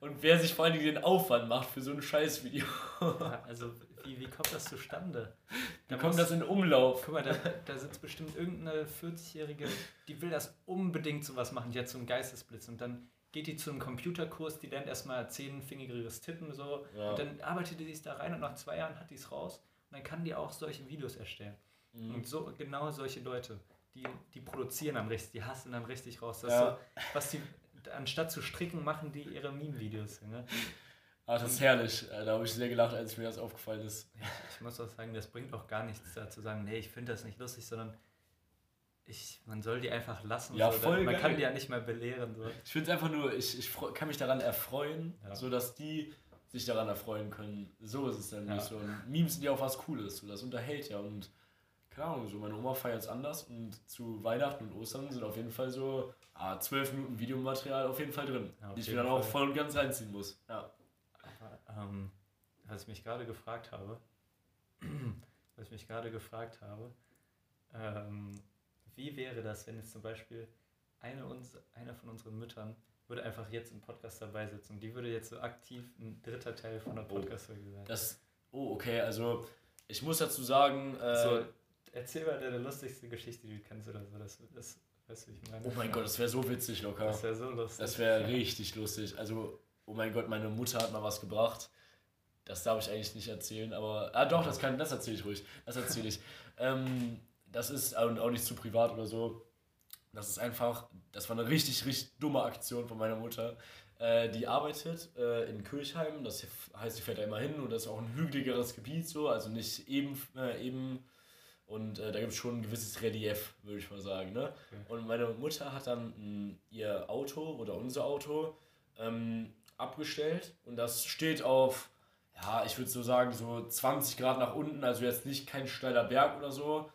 Und wer sich vor allen Dingen den Aufwand macht für so ein Scheißvideo. Ja, Also, wie, wie kommt das zustande? Da Da kommt das in Umlauf. Guck mal, da, da sitzt bestimmt irgendeine 40-Jährige, die will das unbedingt sowas machen. Die hat so einen Geistesblitz und dann geht die zu einem Computerkurs, die lernt erstmal zehnfingeriges Tippen so Ja. und dann arbeitet die sich da rein und nach zwei Jahren hat die es raus und dann kann die auch solche Videos erstellen. Mhm. Und so genau solche Leute, die, die produzieren dann richtig, die hasseln dann richtig raus. Ja. so, was die, anstatt zu stricken, machen die ihre Meme-Videos. Ne? Ah, das ist herrlich. Äh, Da habe ich sehr gelacht, als mir das aufgefallen ist. Ich, ich muss auch sagen, das bringt auch gar nichts da zu sagen, nee, ich finde das nicht lustig, sondern ich, man soll die einfach lassen. Ja, so. voll Man geil. kann die ja nicht mehr belehren. So. Ich finde es einfach nur, ich, ich kann mich daran erfreuen, Ja. sodass die sich daran erfreuen können. So ist es nämlich Ja. so. Und Memes sind ja auch was Cooles. So, das unterhält ja. Und keine Ahnung, so meine Oma feiert es anders. Und zu Weihnachten und Ostern sind auf jeden Fall so ah, 12 Minuten Videomaterial auf jeden Fall drin. Ja, die ich mir dann auch voll und ganz reinziehen muss. Ja. Aber, ähm, was ich mich gerade gefragt habe, was ich mich gerade gefragt habe, ähm, wie wäre das, wenn jetzt zum Beispiel eine, uns, eine von unseren Müttern würde einfach jetzt im Podcast dabei sitzen die würde jetzt so aktiv ein dritter Teil von der Oh. Podcast-Folge sein. Das, oh, okay, also ich muss dazu sagen, äh, so, erzähl mal deine lustigste Geschichte, die du kennst oder so. Das, das weißt du, ich meine. oh mein Gott, das wäre so witzig locker. Das wäre so lustig. Das wäre richtig lustig. Also, oh mein Gott, meine Mutter hat mal was gebracht. Das darf ich eigentlich nicht erzählen, aber. Ah, doch, das, kann, das erzähle ich ruhig. Das erzähle ich. ähm, das ist und auch nicht zu privat oder so. Das ist einfach. Das war eine richtig, richtig dumme Aktion von meiner Mutter. Äh, die arbeitet äh, in Kirchheim. Das heißt, sie fährt da immer hin und das ist auch ein hügeligeres Gebiet so. Also nicht eben. Äh, eben und äh, da gibt es schon ein gewisses Relief, würde ich mal sagen. Ne? Und meine Mutter hat dann mh, ihr Auto oder unser Auto ähm, abgestellt und das steht auf, ja, ich würde so sagen, so 20 Grad nach unten, also jetzt nicht kein steiler Berg oder so.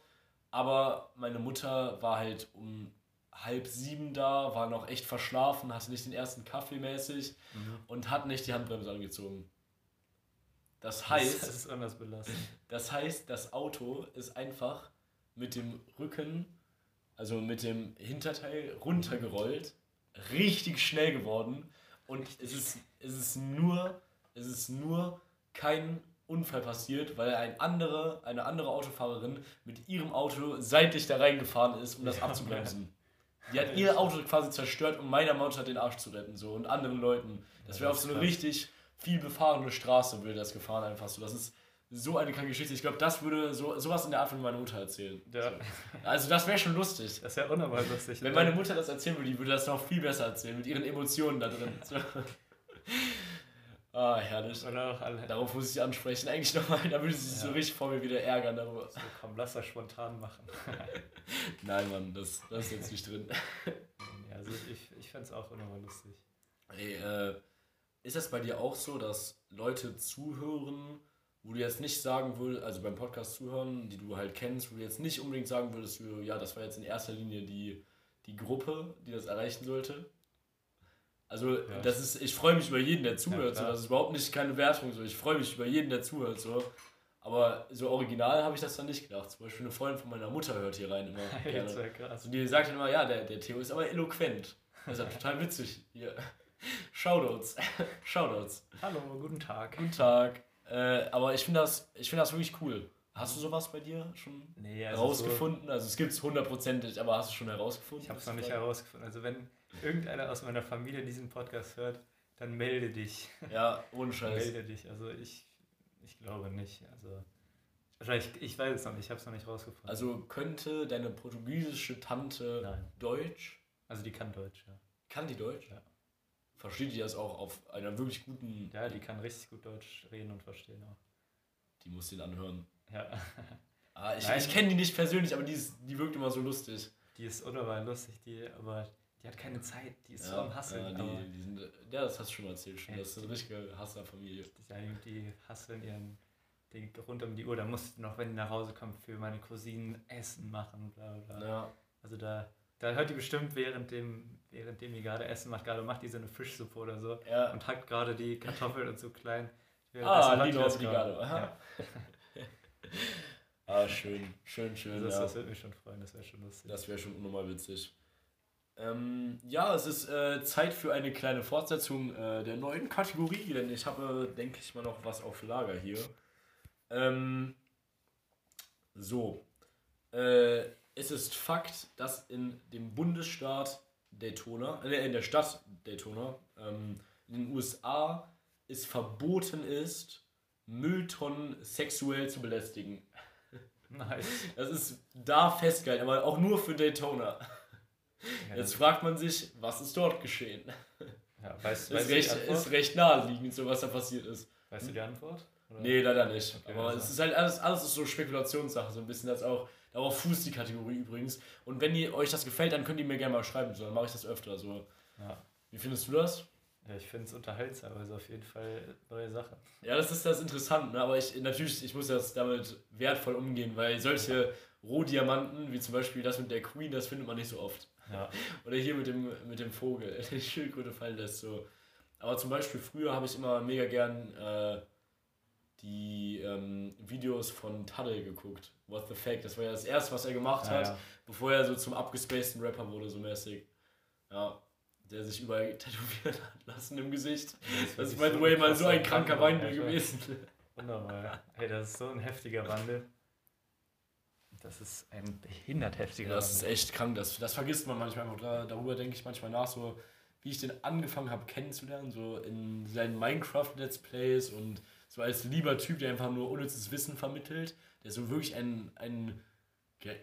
Aber meine Mutter war halt um halb sieben da, war noch echt verschlafen, hatte nicht den ersten Kaffee mäßig Mhm. und hat nicht die Handbremse angezogen. Das heißt, das ist anders belastend. das heißt, das Auto ist einfach mit dem Rücken, also mit dem Hinterteil runtergerollt, richtig schnell geworden und es ist, es ist nur, es ist nur kein Unfall passiert, weil ein andere, eine andere Autofahrerin mit ihrem Auto seitlich da reingefahren ist, um das Ja, abzubremsen. Die hat ihr Auto quasi zerstört, um meiner Mutter den Arsch zu retten, so und anderen Leuten. Das wäre auf so eine richtig viel befahrene Straße würde das gefahren einfach so. Das ist so eine kranke Geschichte. Ich glaube, das würde so sowas in der Art von meiner Mutter erzählen. Ja, Also das wäre schon lustig. das wäre unnormal lustig. Wenn meine Mutter das erzählen würde, die würde das noch viel besser erzählen, mit ihren Emotionen da drin. So. Ah, herrlich. Oder auch alle. Darauf muss ich ansprechen. Eigentlich nochmal, da würde sie sich so Ja. richtig vor mir wieder ärgern darüber. So, komm, lass das spontan machen. Nein, Mann, das, das ist jetzt nicht drin. ja, also ich, ich fände es auch unnormal lustig. Ey, äh, ist das bei dir auch so, dass Leute zuhören, wo du jetzt nicht sagen würdest, also beim Podcast zuhören, die du halt kennst, wo du jetzt nicht unbedingt sagen würdest, so, ja, das war jetzt in erster Linie die, die Gruppe, die das erreichen sollte? Also, Ja. das ist, ich freue mich über jeden, der zuhört. so, klar. das ist überhaupt nicht keine Wertung. So. Ich freue mich über jeden, der zuhört. So. Aber so original habe ich das dann nicht gedacht. Zum Beispiel eine Freundin von meiner Mutter hört hier rein immer. Gerne. wäre krass. Also die sagt dann immer, ja, der, der Theo ist aber eloquent. Das ist ja total witzig. Hier. Shoutouts. Shoutouts. Hallo, guten Tag. Guten Tag. Äh, aber ich finde das, ich find das wirklich cool. Hast du sowas bei dir schon Nee, also herausgefunden? Also es gibt es hundertprozentig, aber hast du schon herausgefunden? So, ich habe es noch nicht herausgefunden. Also wenn irgendeiner aus meiner Familie diesen Podcast hört, dann melde dich. Ja, ohne Scheiß. melde dich. Also ich, ich glaube nicht. Also wahrscheinlich, ich weiß es noch nicht. Ich habe es noch nicht rausgefunden. Also könnte deine portugiesische Tante Nein. Deutsch? Also die kann Deutsch, ja. Kann die Deutsch? Ja. Versteht die das auch auf einer wirklich guten... Ja, die kann richtig gut Deutsch reden und verstehen auch. Die muss den anhören. Ja. Ah, ich Nein. ich kenne die nicht persönlich, aber die, ist, die wirkt immer so lustig. Die ist unnormal lustig, die, aber die hat keine Zeit. Die ist so am Hasseln. Ja, die, die sind, ja, das hast du schon mal erzählt. Schon. Ja, Das ist eine richtige Hasslerfamilie. die, die hasseln ihren die rund um die Uhr. Da musst du noch, wenn die nach Hause kommt, für meine Cousinen Essen machen, bla bla. Ja. Also da, da hört die bestimmt während dem, währenddem die gerade Essen macht, gerade macht die so eine Fischsuppe oder so ja. und hackt gerade die Kartoffeln und so klein. Ah, die das Obrigado. gerade. Ja. Ah, schön, schön, schön. Das, ja. das würde mich schon freuen, das wäre schon lustig. Das wäre schon unnormal witzig. Ähm, ja, es ist äh, Zeit für eine kleine Fortsetzung äh, der neuen Kategorie, denn ich habe, denke ich mal, noch was auf Lager hier. Ähm, so. Äh, es ist Fakt, dass in dem Bundesstaat Daytona, äh, in der Stadt Daytona, ähm, in den USA, es verboten ist, Mülltonnen sexuell zu belästigen. Nice. Das ist da festgehalten, aber auch nur für Daytona. Jetzt fragt man sich, was ist dort geschehen? Ja, weißt, Ist weißt, recht, ist recht naheliegend, so was da passiert ist. weißt du die Antwort? Oder? Nee, leider nicht. Okay, Aber also. es ist halt alles, alles ist so Spekulationssache, so ein bisschen das auch. Darauf fußt die Kategorie übrigens. Und wenn ihr, euch das gefällt, dann könnt ihr mir gerne mal schreiben, so, dann mache ich das öfter. So. Ja. Wie findest du das? ja, ich finde es unterhaltsam, also auf jeden Fall neue Sache. Ja, das ist das interessant, ne? aber ich natürlich, ich muss das damit wertvoll umgehen, weil solche Rohdiamanten, wie zum Beispiel das mit der Queen, das findet man nicht so oft. Ja. Oder hier mit dem, mit dem Vogel, der die Schildkröte fallen lässt. So. Aber zum Beispiel früher habe ich immer mega gern äh, die ähm, Videos von Tuddle geguckt. What the Fake, das war ja das erste, was er gemacht Ja, hat, ja. bevor er so zum abgespaceden Rapper wurde, so mäßig. Ja, der sich überall tätowieren hat lassen im Gesicht. Das ist, by the way, mal so ein kranker Wandel gewesen. Wunderbar. Ey, das ist so ein heftiger Wandel. Das ist ein behindert heftiger Das ist echt krank, das, das vergisst man manchmal darüber denke ich manchmal nach, so wie ich den angefangen habe kennenzulernen, so in seinen Minecraft-Let's Plays und so als lieber Typ, der einfach nur unnützes Wissen vermittelt, der so wirklich ein, ein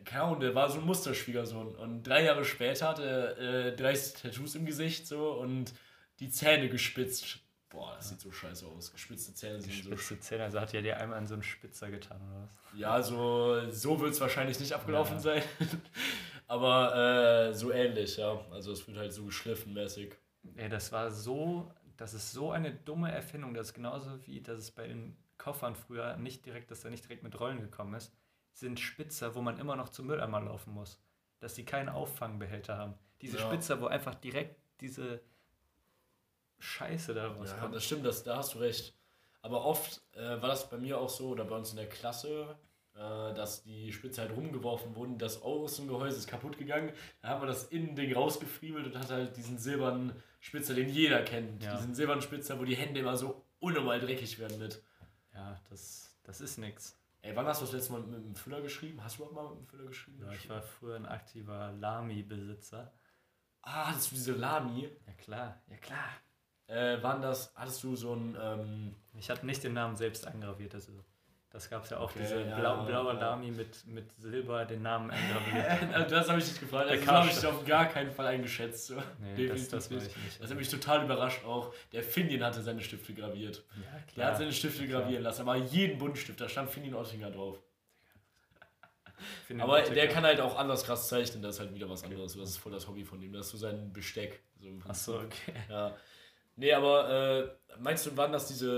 keine Ahnung, der war so ein Musterschwiegersohn. Und drei Jahre später hat er äh, 30 Tattoos im Gesicht so und die Zähne gespitzt. Boah, das sieht so scheiße aus. Gespitzte Zähne sind so Spitze Zähne, also hat ja dir einmal in so einen Spitzer getan, oder was? Ja, so, so wird es wahrscheinlich nicht abgelaufen Ja. sein. Aber äh, so ähnlich, ja. Also es wird halt so geschliffen mäßig. Ey, das war so, das ist so eine dumme Erfindung, das ist genauso wie, dass es bei den Koffern früher nicht direkt, dass er nicht direkt mit Rollen gekommen ist, sind Spitzer, wo man immer noch zum Mülleimer laufen muss. Dass sie keinen Auffangbehälter haben. Diese Ja. Spitzer, wo einfach direkt diese Scheiße da Ja, rauskommt. das stimmt, das, da hast du recht. Aber oft äh, war das bei mir auch so, oder bei uns in der Klasse, äh, dass die Spitze halt rumgeworfen wurden, das Außengehäuse ist kaputt gegangen. Da haben wir das Innending rausgefriemelt und hat halt diesen silbernen Spitzer, den jeder kennt. Ja. Diesen silbernen Spitzer, wo die Hände immer so unnormal dreckig werden mit. Ja, das, das ist nix. Ey, wann hast du das letzte Mal mit dem Füller geschrieben? Hast du überhaupt mal mit dem Füller geschrieben? Ja, ich war früher ein aktiver Lami-Besitzer. Ah, hattest du diese Lami? Ja klar, ja klar. Äh, waren das, hattest du so ein, ähm, Ich hatte nicht den Namen selbst eingraviert, also das gab es ja auch, Okay, diese ja, blau, blaue ja. Lami mit, mit Silber den Namen eingraviert. Also das habe ich nicht gefragt. Der Also das habe ich auf gar keinen Fall eingeschätzt. So. Nee, das, das nicht. Das hat mich total überrascht auch. Der Finian hatte seine Stifte graviert. ja, Der klar. hat seine Stifte klar. gravieren lassen, aber jeden Buntstift, da stand Finian Oettinger drauf. Für den Aber der kann halt auch anders krass zeichnen, das ist halt wieder was anderes. Das ist voll das Hobby von ihm. Das ist so sein Besteck. So Achso, okay. Ja. Nee, aber äh, meinst du, waren das diese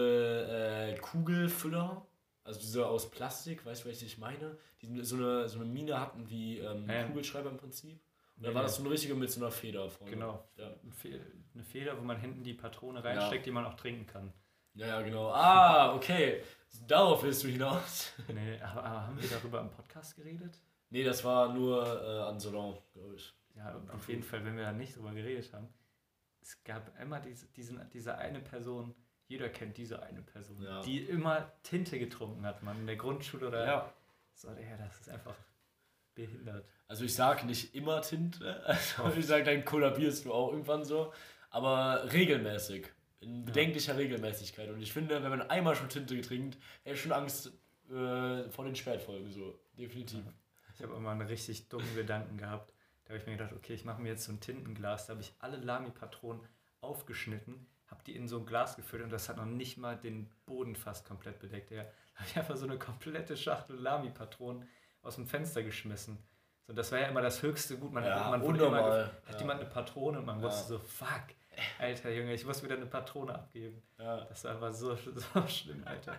äh, Kugelfüller? Also diese aus Plastik, weißt du, was ich meine? Die so eine, so eine Mine hatten wie ähm, Ja. Kugelschreiber im Prinzip. Oder Nee, war das so eine richtige mit so einer Feder vorne? Genau. Ja. Eine Fe- Eine Feder, wo man hinten die Patrone reinsteckt, die man auch trinken kann. Ja, ja, genau. Ah, okay. Darauf willst du hinaus. Nee, aber, aber haben wir darüber im Podcast geredet? Nee, das war nur äh, an Salon, glaube ich. Ja, auf jeden Fall, wenn wir da nicht drüber geredet haben. Es gab immer diese, diesen, diese eine Person, jeder kennt diese eine Person, Ja. die immer Tinte getrunken hat, man in der Grundschule oder Ja. so. Ja, das ist einfach behindert. Also ich sage nicht immer Tinte. Also ich sage, dann kollabierst du auch irgendwann so. Aber regelmäßig. In bedenklicher Regelmäßigkeit. Und ich finde, wenn man einmal schon Tinte trinkt, hätte schon Angst äh, vor den Spätfolgen. So. Definitiv. Ich habe immer einen richtig dummen Gedanken gehabt. Da habe ich mir gedacht, okay, ich mache mir jetzt so ein Tintenglas. Da habe ich alle Lami-Patronen aufgeschnitten, habe die in so ein Glas gefüllt und das hat noch nicht mal den Boden fast komplett bedeckt. Ja, da habe ich einfach so eine komplette Schachtel Lami-Patronen aus dem Fenster geschmissen. So, das war ja immer das höchste Gut. Man, Ja, man wurde immer hat Ja. jemand eine Patrone und man Ja. wusste so, fuck, Alter Junge, ich muss wieder eine Patrone abgeben. Ja. Das war einfach so, so schlimm, Alter.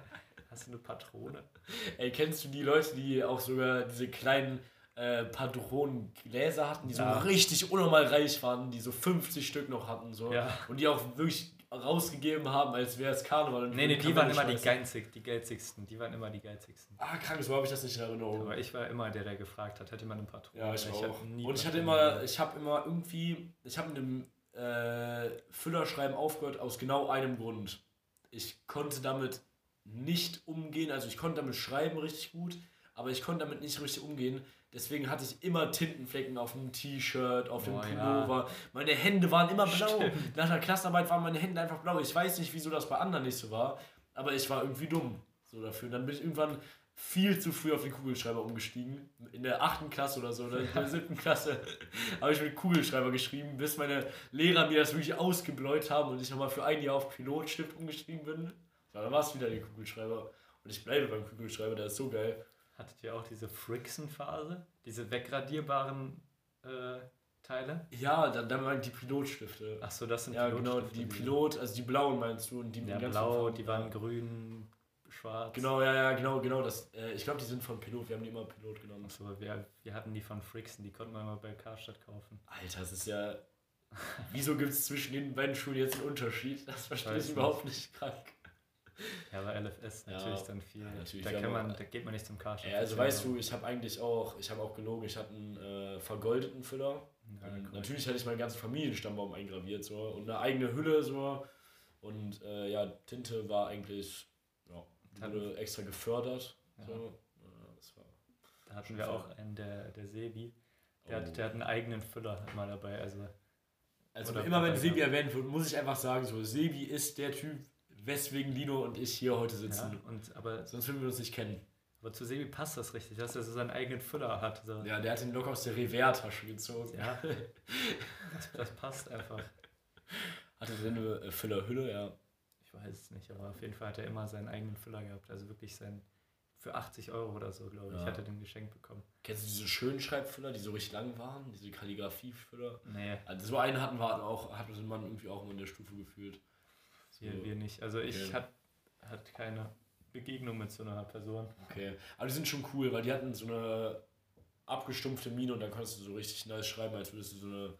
Hast du eine Patrone? Ey, kennst du die Leute, die auch sogar diese kleinen äh, Patronengläser hatten, die so Ja. richtig unnormal reich waren, die so 50 Stück noch hatten so Ja. und die auch wirklich rausgegeben haben, als wäre es Karneval. und Nee, nee, die waren immer die geizig, die geizigsten. Die waren immer die geizigsten. Ah, krank, so habe ich das nicht in Erinnerung. Aber ich war immer der, der gefragt hat, hat jemand eine Patrone? Ja, ich, hab auch. nie Und ich hatte immer, ich habe immer irgendwie, ich habe mit dem äh, Füllerschreiben aufgehört aus genau einem Grund. Ich konnte damit nicht umgehen, also ich konnte damit schreiben richtig gut, aber ich konnte damit nicht richtig umgehen. Deswegen hatte ich immer Tintenflecken auf dem T-Shirt, auf dem Boah, Pullover. Meine Hände waren immer blau. Stimmt. Nach der Klassenarbeit waren meine Hände einfach blau. Ich weiß nicht, wieso das bei anderen nicht so war, aber ich war irgendwie dumm so dafür. Und dann bin ich irgendwann viel zu früh auf den Kugelschreiber umgestiegen. In der achten Klasse oder so, oder in der siebten Klasse habe ich mit Kugelschreiber geschrieben, bis meine Lehrer mir das wirklich ausgebläut haben und ich nochmal für ein Jahr auf Pilotstift umgestiegen bin. Dann war es wieder der Kugelschreiber. Und ich bleibe beim Kugelschreiber, der ist so geil. Hattet ihr auch diese Frickson-Phase? Diese wegradierbaren äh, Teile? Ja, dann, dann waren die Pilotstifte. Achso, das sind Ja, genau, Pilotstifte, die Pilot, also die blauen meinst du und die Ja, blau, Farben. die waren grün, schwarz. Genau, ja, ja, genau, genau. Das, äh, ich glaube, die sind von Pilot. Wir haben die immer Pilot genommen. Achso, wir, wir hatten die von Frickson, die konnten wir immer bei Karstadt kaufen. Alter, das ist ja. Wieso gibt es zwischen den beiden Schulen jetzt einen Unterschied? Das verstehe ich überhaupt nicht krank. Ja, aber LFS Ja, natürlich dann viel. ja, natürlich, da, kann man, da geht man nicht zum Karstadt. Ja, also weißt du, ich habe eigentlich auch, ich habe auch gelogen, ich hatte einen äh, vergoldeten Füller. Ja, korrekt. natürlich hatte ich meinen ganzen Familienstammbaum eingraviert so und eine eigene Hülle so. Und äh, ja, Tinte war eigentlich, ja, wurde extra gefördert. Ja. So. Ja, das war, Da hatten wir auch einen, der, der Sebi. Der, Oh. hat, der hat einen eigenen Füller immer dabei. Also Also immer wenn Sebi ja. erwähnt wird, muss ich einfach sagen, so Sebi ist der Typ, weswegen Lino und ich hier heute ja, sitzen. und, aber, Sonst würden wir uns nicht kennen. aber zu Sebi passt das richtig, dass er so seinen eigenen Füller hat. So. Ja, der hat den locker aus der Revers-Tasche gezogen. Ja, das, das passt einfach. Hatte der eine äh, Füllerhülle, ja. Ich weiß es nicht, aber auf jeden Fall hat er immer seinen eigenen Füller gehabt. Also wirklich sein. Für 80 Euro oder so, glaube ich, Ja. hat er den geschenkt bekommen. Kennst du diese schönen Schreibfüller, die so richtig lang waren? Diese Kalligrafie-Füller? Nee, Also so einen hatten wir auch, hatte man irgendwie auch immer in der Stufe gefühlt. So, wir, nicht. Also ich Okay. hat, hat keine Begegnung mit so einer Person. okay. Aber die sind schon cool, weil die hatten so eine abgestumpfte Mine und dann konntest du so richtig nice schreiben, als würdest du so eine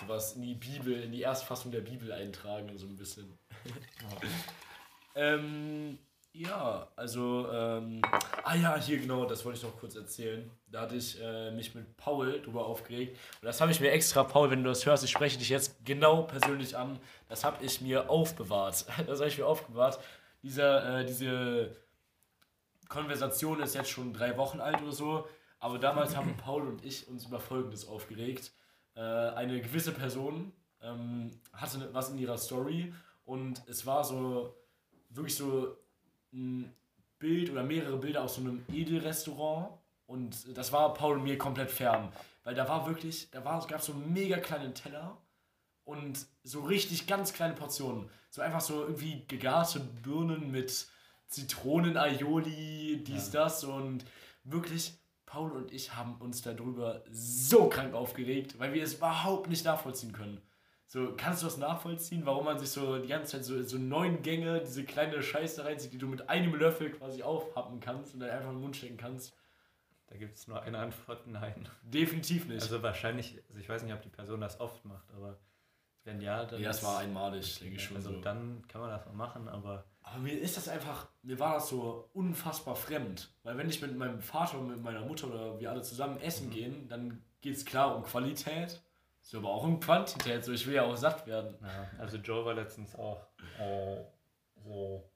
sowas in die Bibel, in die Erstfassung der Bibel eintragen, so ein bisschen. Ähm, ja, also, ähm, ah ja, hier genau, das wollte ich noch kurz erzählen. Da hatte ich äh, mich mit Paul drüber aufgeregt. Und das habe ich mir extra, Paul, wenn du das hörst, ich spreche dich jetzt genau persönlich an. Das habe ich mir aufbewahrt. Das habe ich mir aufbewahrt. Dieser, äh, diese Konversation ist jetzt schon drei Wochen alt oder so. Aber damals haben Paul und ich uns über Folgendes aufgeregt. Äh, eine gewisse Person ähm, hatte was in ihrer Story und es war so wirklich so ein Bild oder mehrere Bilder aus so einem Edelrestaurant und das war Paul und mir komplett fern, weil da war wirklich, da war, es gab so mega kleinen Teller und so richtig ganz kleine Portionen, so einfach so irgendwie gegarte Birnen mit Zitronen, Aioli, dies, das und wirklich Paul und ich haben uns darüber so krank aufgeregt, weil wir es überhaupt nicht nachvollziehen können. So, kannst du das nachvollziehen, warum man sich so die ganze Zeit so, so neun Gänge, diese kleine Scheiße reinzieht, die du mit einem Löffel quasi aufhappen kannst und dann einfach in den Mund stecken kannst? Da gibt es nur eine Antwort, nein. Definitiv nicht. Also wahrscheinlich, also ich weiß nicht, ob die Person das oft macht, aber wenn ja, dann. ja, das ist- war einmalig, denke ich schon Also so. dann kann man das mal machen, aber Aber mir ist das einfach, mir war das so unfassbar fremd. Weil wenn ich mit meinem Vater und mit meiner Mutter oder wir alle zusammen essen Mhm. gehen, dann geht es klar um Qualität, so aber auch um Quantität. So, ich will ja auch satt werden. ja, also Joe war letztens auch äh, so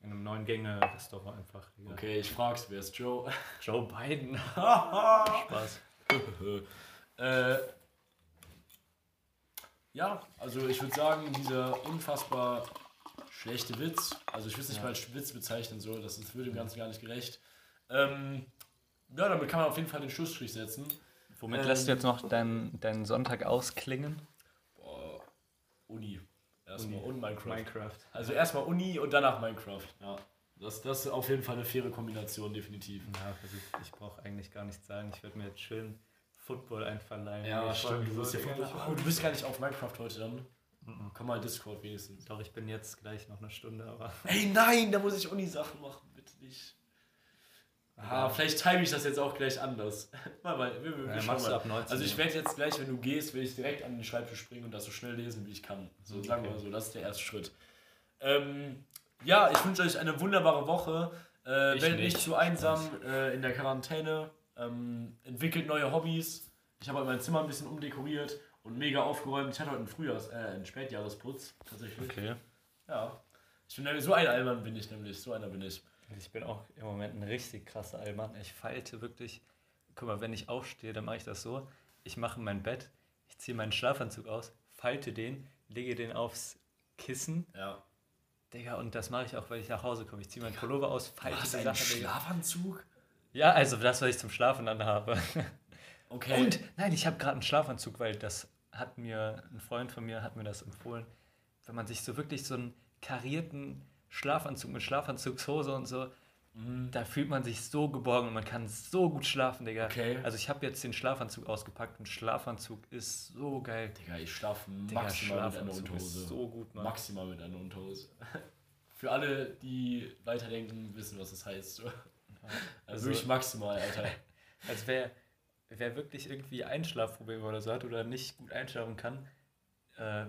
in einem neuen Gänge-Restaurant einfach. Digga. Okay, ich frag's, wer ist Joe? Joe Biden. Spaß. äh, ja, also ich würde sagen, dieser unfassbar schlechte Witz, also ich würde es nicht Ja. mal als Witz bezeichnen, so, das wird dem Ganzen gar nicht gerecht. Ähm, ja, damit kann man auf jeden Fall den Schlussstrich setzen. Womit Ähm, lässt du jetzt noch deinen, deinen Sonntag ausklingen? Boah, Uni. Erstmal Uni. und Minecraft. Minecraft. Also erstmal Uni und danach Minecraft. Ja. Das, das ist auf jeden Fall eine faire Kombination, definitiv. Ja, also ich, ich brauche eigentlich gar nichts sagen. Ich würde mir jetzt schön Football einverleihen. Ja, stimmt. Du, bist ja oh, du bist gar nicht auf Minecraft heute dann. Mhm. Komm mal Discord wenigstens. Doch, ich bin jetzt gleich noch eine Stunde, aber Ey, nein, da muss ich Uni-Sachen machen, bitte nicht. Ah, vielleicht time ich das jetzt auch gleich anders. mal, mal, wir, wir, ja, du mal. ab 19. Also ich werde jetzt gleich, wenn du gehst, will ich direkt an den Schreibtisch springen und das so schnell lesen, wie ich kann. So Okay. sagen wir mal so, das ist der erste Schritt. Ähm, ja, ich wünsche euch eine wunderbare Woche. Äh, Ich werdet nicht nicht. zu einsam äh, in der Quarantäne. Ähm, entwickelt neue Hobbys. Ich habe heute mein Zimmer ein bisschen umdekoriert und mega aufgeräumt. Ich hatte heute einen Frühjahrs-, äh, einen Spätjahresputz tatsächlich. okay. Ja. Ich bin nämlich so ein Allmann bin ich nämlich, so einer bin ich. Ich bin auch im Moment ein richtig krasser Allmann. Ich falte wirklich. Guck mal, wenn ich aufstehe, dann mache ich das so. Ich mache mein Bett, ich ziehe meinen Schlafanzug aus, falte den, lege den aufs Kissen Ja. Digga, und das mache ich auch, weil ich nach Hause komme. Ich ziehe meinen Pullover aus, falte die Sache. Schlafanzug? Ja, also das, was ich zum Schlafen dann habe. Okay. Und nein, ich habe gerade einen Schlafanzug, weil das hat mir, ein Freund von mir hat mir das empfohlen. Wenn man sich so wirklich so einen karierten Schlafanzug mit Schlafanzugshose und so, Mhm. da fühlt man sich so geborgen und man kann so gut schlafen, Digga. Okay. Also ich habe jetzt den Schlafanzug ausgepackt und Schlafanzug ist so geil. Digga, ich schlafe Digga, maximal mit einer Unterhose. ist so gut, Mann. Maximal mit einer Unterhose. Für alle, die weiterdenken, wissen, was das heißt. So. Also, Also- wirklich maximal, Alter. Als wer, wer wirklich irgendwie Einschlafprobleme oder so hat oder nicht gut einschlafen kann, äh,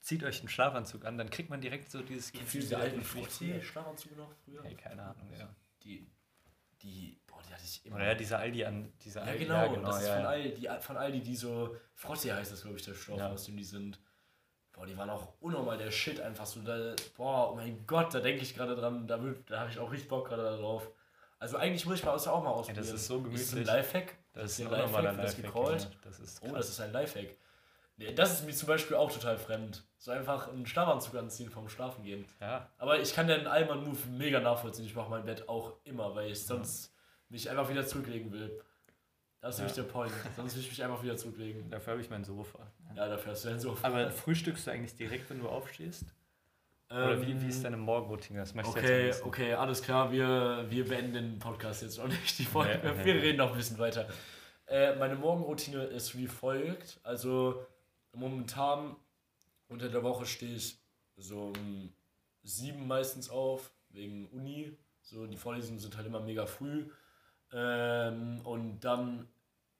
zieht euch einen Schlafanzug an, dann kriegt man direkt so dieses du diese alten. Frotzi-Schlafanzüge noch früher? Hey, keine Ahnung, ja. Die, die, boah, die hatte ich immer. Oder ja, diese Aldi an, diese Ja, Aldi, genau, das ist ja, von ja. Aldi, die, von Aldi, die so, Frotzi heißt das, glaube ich, der Stoff, Ja. aus dem die sind. Boah, die waren auch unnormal der Shit, einfach so, da, boah, oh mein Gott, da denke ich gerade dran, da, da habe ich auch richtig Bock gerade drauf. Also eigentlich muss ich mal das auch mal ausprobieren. das ist so Ist das ein gemütlich. Lifehack? Das ist ein Lifehack, das Lifehack. gecallt? Junge. Das ist Oh, das ist ein Lifehack. Das ist mir zum Beispiel auch total fremd. So einfach einen Schlafanzug anziehen vom Schlafen gehen. ja, Aber ich kann den Allmann-Move mega nachvollziehen. Ich mache mein Bett auch immer, weil ich sonst mich einfach wieder zurücklegen will. Das ist Ja. nämlich der Point. Sonst will ich mich einfach wieder zurücklegen. dafür habe ich mein Sofa. Ja, dafür hast du dann so. Aber frühstückst du eigentlich direkt, wenn du aufstehst? Oder wie, wie ist deine Morgenroutine? Das möchte ich Ähm, Okay, wissen. okay, alles klar. Wir, wir beenden den Podcast jetzt noch nicht. Die Folge. Nee, nee, wir nee. reden noch ein bisschen weiter. Äh, meine Morgenroutine ist wie folgt. Also momentan unter der Woche stehe ich so um sieben meistens auf, wegen Uni. So, die Vorlesungen sind halt immer mega früh. Ähm, und dann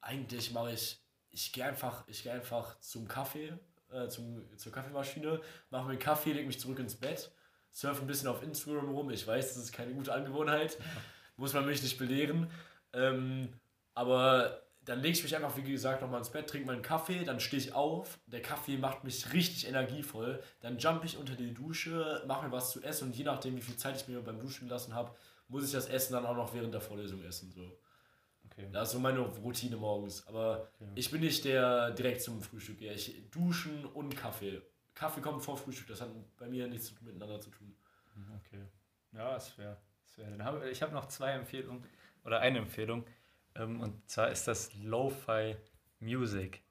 eigentlich mache ich, ich gehe einfach, ich gehe einfach zum Kaffee, äh, zum, zur Kaffeemaschine, mache mir einen Kaffee, lege mich zurück ins Bett, surfe ein bisschen auf Instagram rum. Ich weiß, das ist keine gute Angewohnheit, muss man mich nicht belehren. Ähm, aber dann lege ich mich einfach, wie gesagt, nochmal ins Bett, trinke meinen Kaffee, dann stehe ich auf. Der Kaffee macht mich richtig energievoll. Dann jump ich unter die Dusche, mache mir was zu essen und je nachdem, wie viel Zeit ich mir beim Duschen gelassen habe, muss ich das Essen dann auch noch während der Vorlesung essen. So. Okay. Das ist so meine Routine morgens. Aber Okay. ich bin nicht der direkt zum Frühstück gehe. Ich duschen und Kaffee. Kaffee kommt vor Frühstück, das hat bei mir nichts miteinander zu tun. Okay. Ja, ist fair. Ist fair. Dann hab, ich habe noch zwei Empfehlungen oder eine Empfehlung. Ähm, und zwar ist das Lo-Fi Music.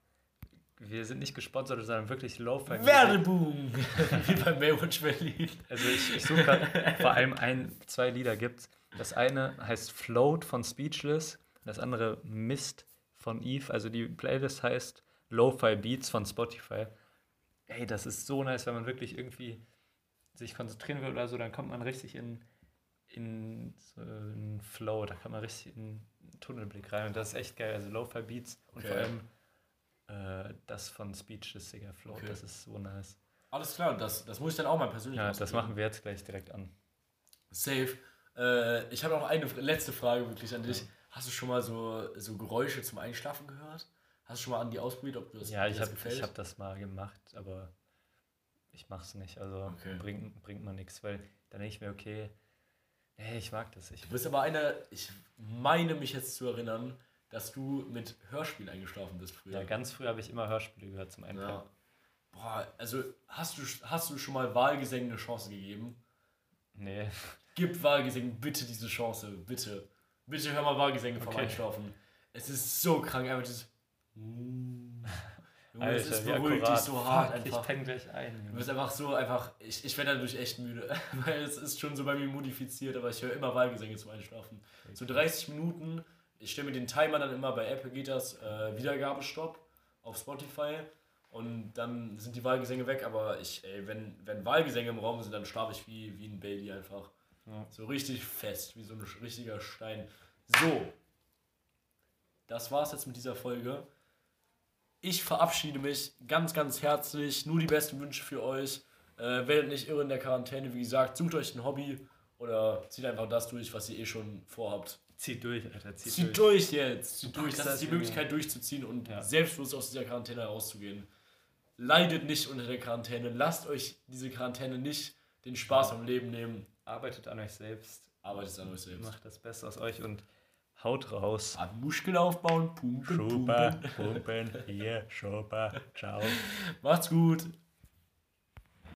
Wir sind nicht gesponsert, sondern wirklich Lo-Fi Music. Werbeboom! Wie bei Baywatch Berlin. Also ich, ich suche gerade vor allem ein, zwei Lieder gibt's. Das eine heißt Float von Speechless, das andere Mist von Eve. Also die Playlist heißt Lo-Fi Beats von Spotify. Ey, das ist so nice, wenn man wirklich irgendwie sich konzentrieren will oder so, dann kommt man richtig in, in so einen Flow, da kann man richtig in Tunnelblick rein und das ist echt geil. Also Lo-Fi Beats und Okay. vor allem äh, das von Speechless, Digga, Float, Okay. das ist so nice. Alles klar, das, das muss ich dann auch mal persönlich Ja, das machen wir jetzt gleich direkt an. Safe. Äh, ich habe noch eine letzte Frage wirklich an dich. Hast du schon mal so, so Geräusche zum Einschlafen gehört? Hast du schon mal an die ausprobiert, ob du das Ja, ich habe hab das mal gemacht, aber ich mach's nicht. Also Okay. bringt, bringt mir nichts, weil dann denke ich mir, okay, hey, ich mag das. Ich, Du bist aber einer, ich meine mich jetzt zu erinnern, dass du mit Hörspiel eingeschlafen bist früher. ja, ganz früh habe ich immer Hörspiele gehört zum Einpennen. Ja. Boah, also hast du, hast du schon mal Wahlgesängen eine Chance gegeben? Nee, Gib Wahlgesängen bitte diese Chance, bitte. Bitte hör mal Wahlgesänge vom Okay. Einschlafen. Es ist so krank, einfach dieses. Junge, Alter, es ist beruhigt dich akkurat. so hart Fuck, einfach. Ich penne gleich ein. Du Junge. bist einfach so einfach. Ich, ich werde dadurch echt müde, weil es ist schon so bei mir modifiziert, aber ich höre immer Wahlgesänge zum Einschlafen. So 30 Minuten. Ich stelle mir den Timer dann immer bei Apple geht das äh, Wiedergabestopp auf Spotify und dann sind die Wahlgesänge weg, aber ich, ey, wenn, wenn Wahlgesänge im Raum sind, dann schlafe ich wie, wie ein Baby einfach. Ja. So richtig fest, wie so ein richtiger Stein. So. Das war's jetzt mit dieser Folge. Ich verabschiede mich ganz, ganz herzlich. Nur die besten Wünsche für euch. Äh, werdet nicht irre in der Quarantäne. Wie gesagt, sucht euch ein Hobby oder zieht einfach das durch, was ihr eh schon vorhabt. Zieht durch, Alter, zieht, Zieht durch. durch jetzt. Zieht durch. Das das, ist die Junge. Möglichkeit durchzuziehen und Ja. selbstbewusst aus dieser Quarantäne herauszugehen. Leidet nicht unter der Quarantäne. Lasst euch diese Quarantäne nicht den Spaß am Leben nehmen. Arbeitet an euch selbst, Arbeitet an euch selbst. macht das Beste aus euch und haut raus. An Muskeln aufbauen. Pumpen, Schupa, pumpen. pumpen, hier, Schupa, ciao. Macht's gut.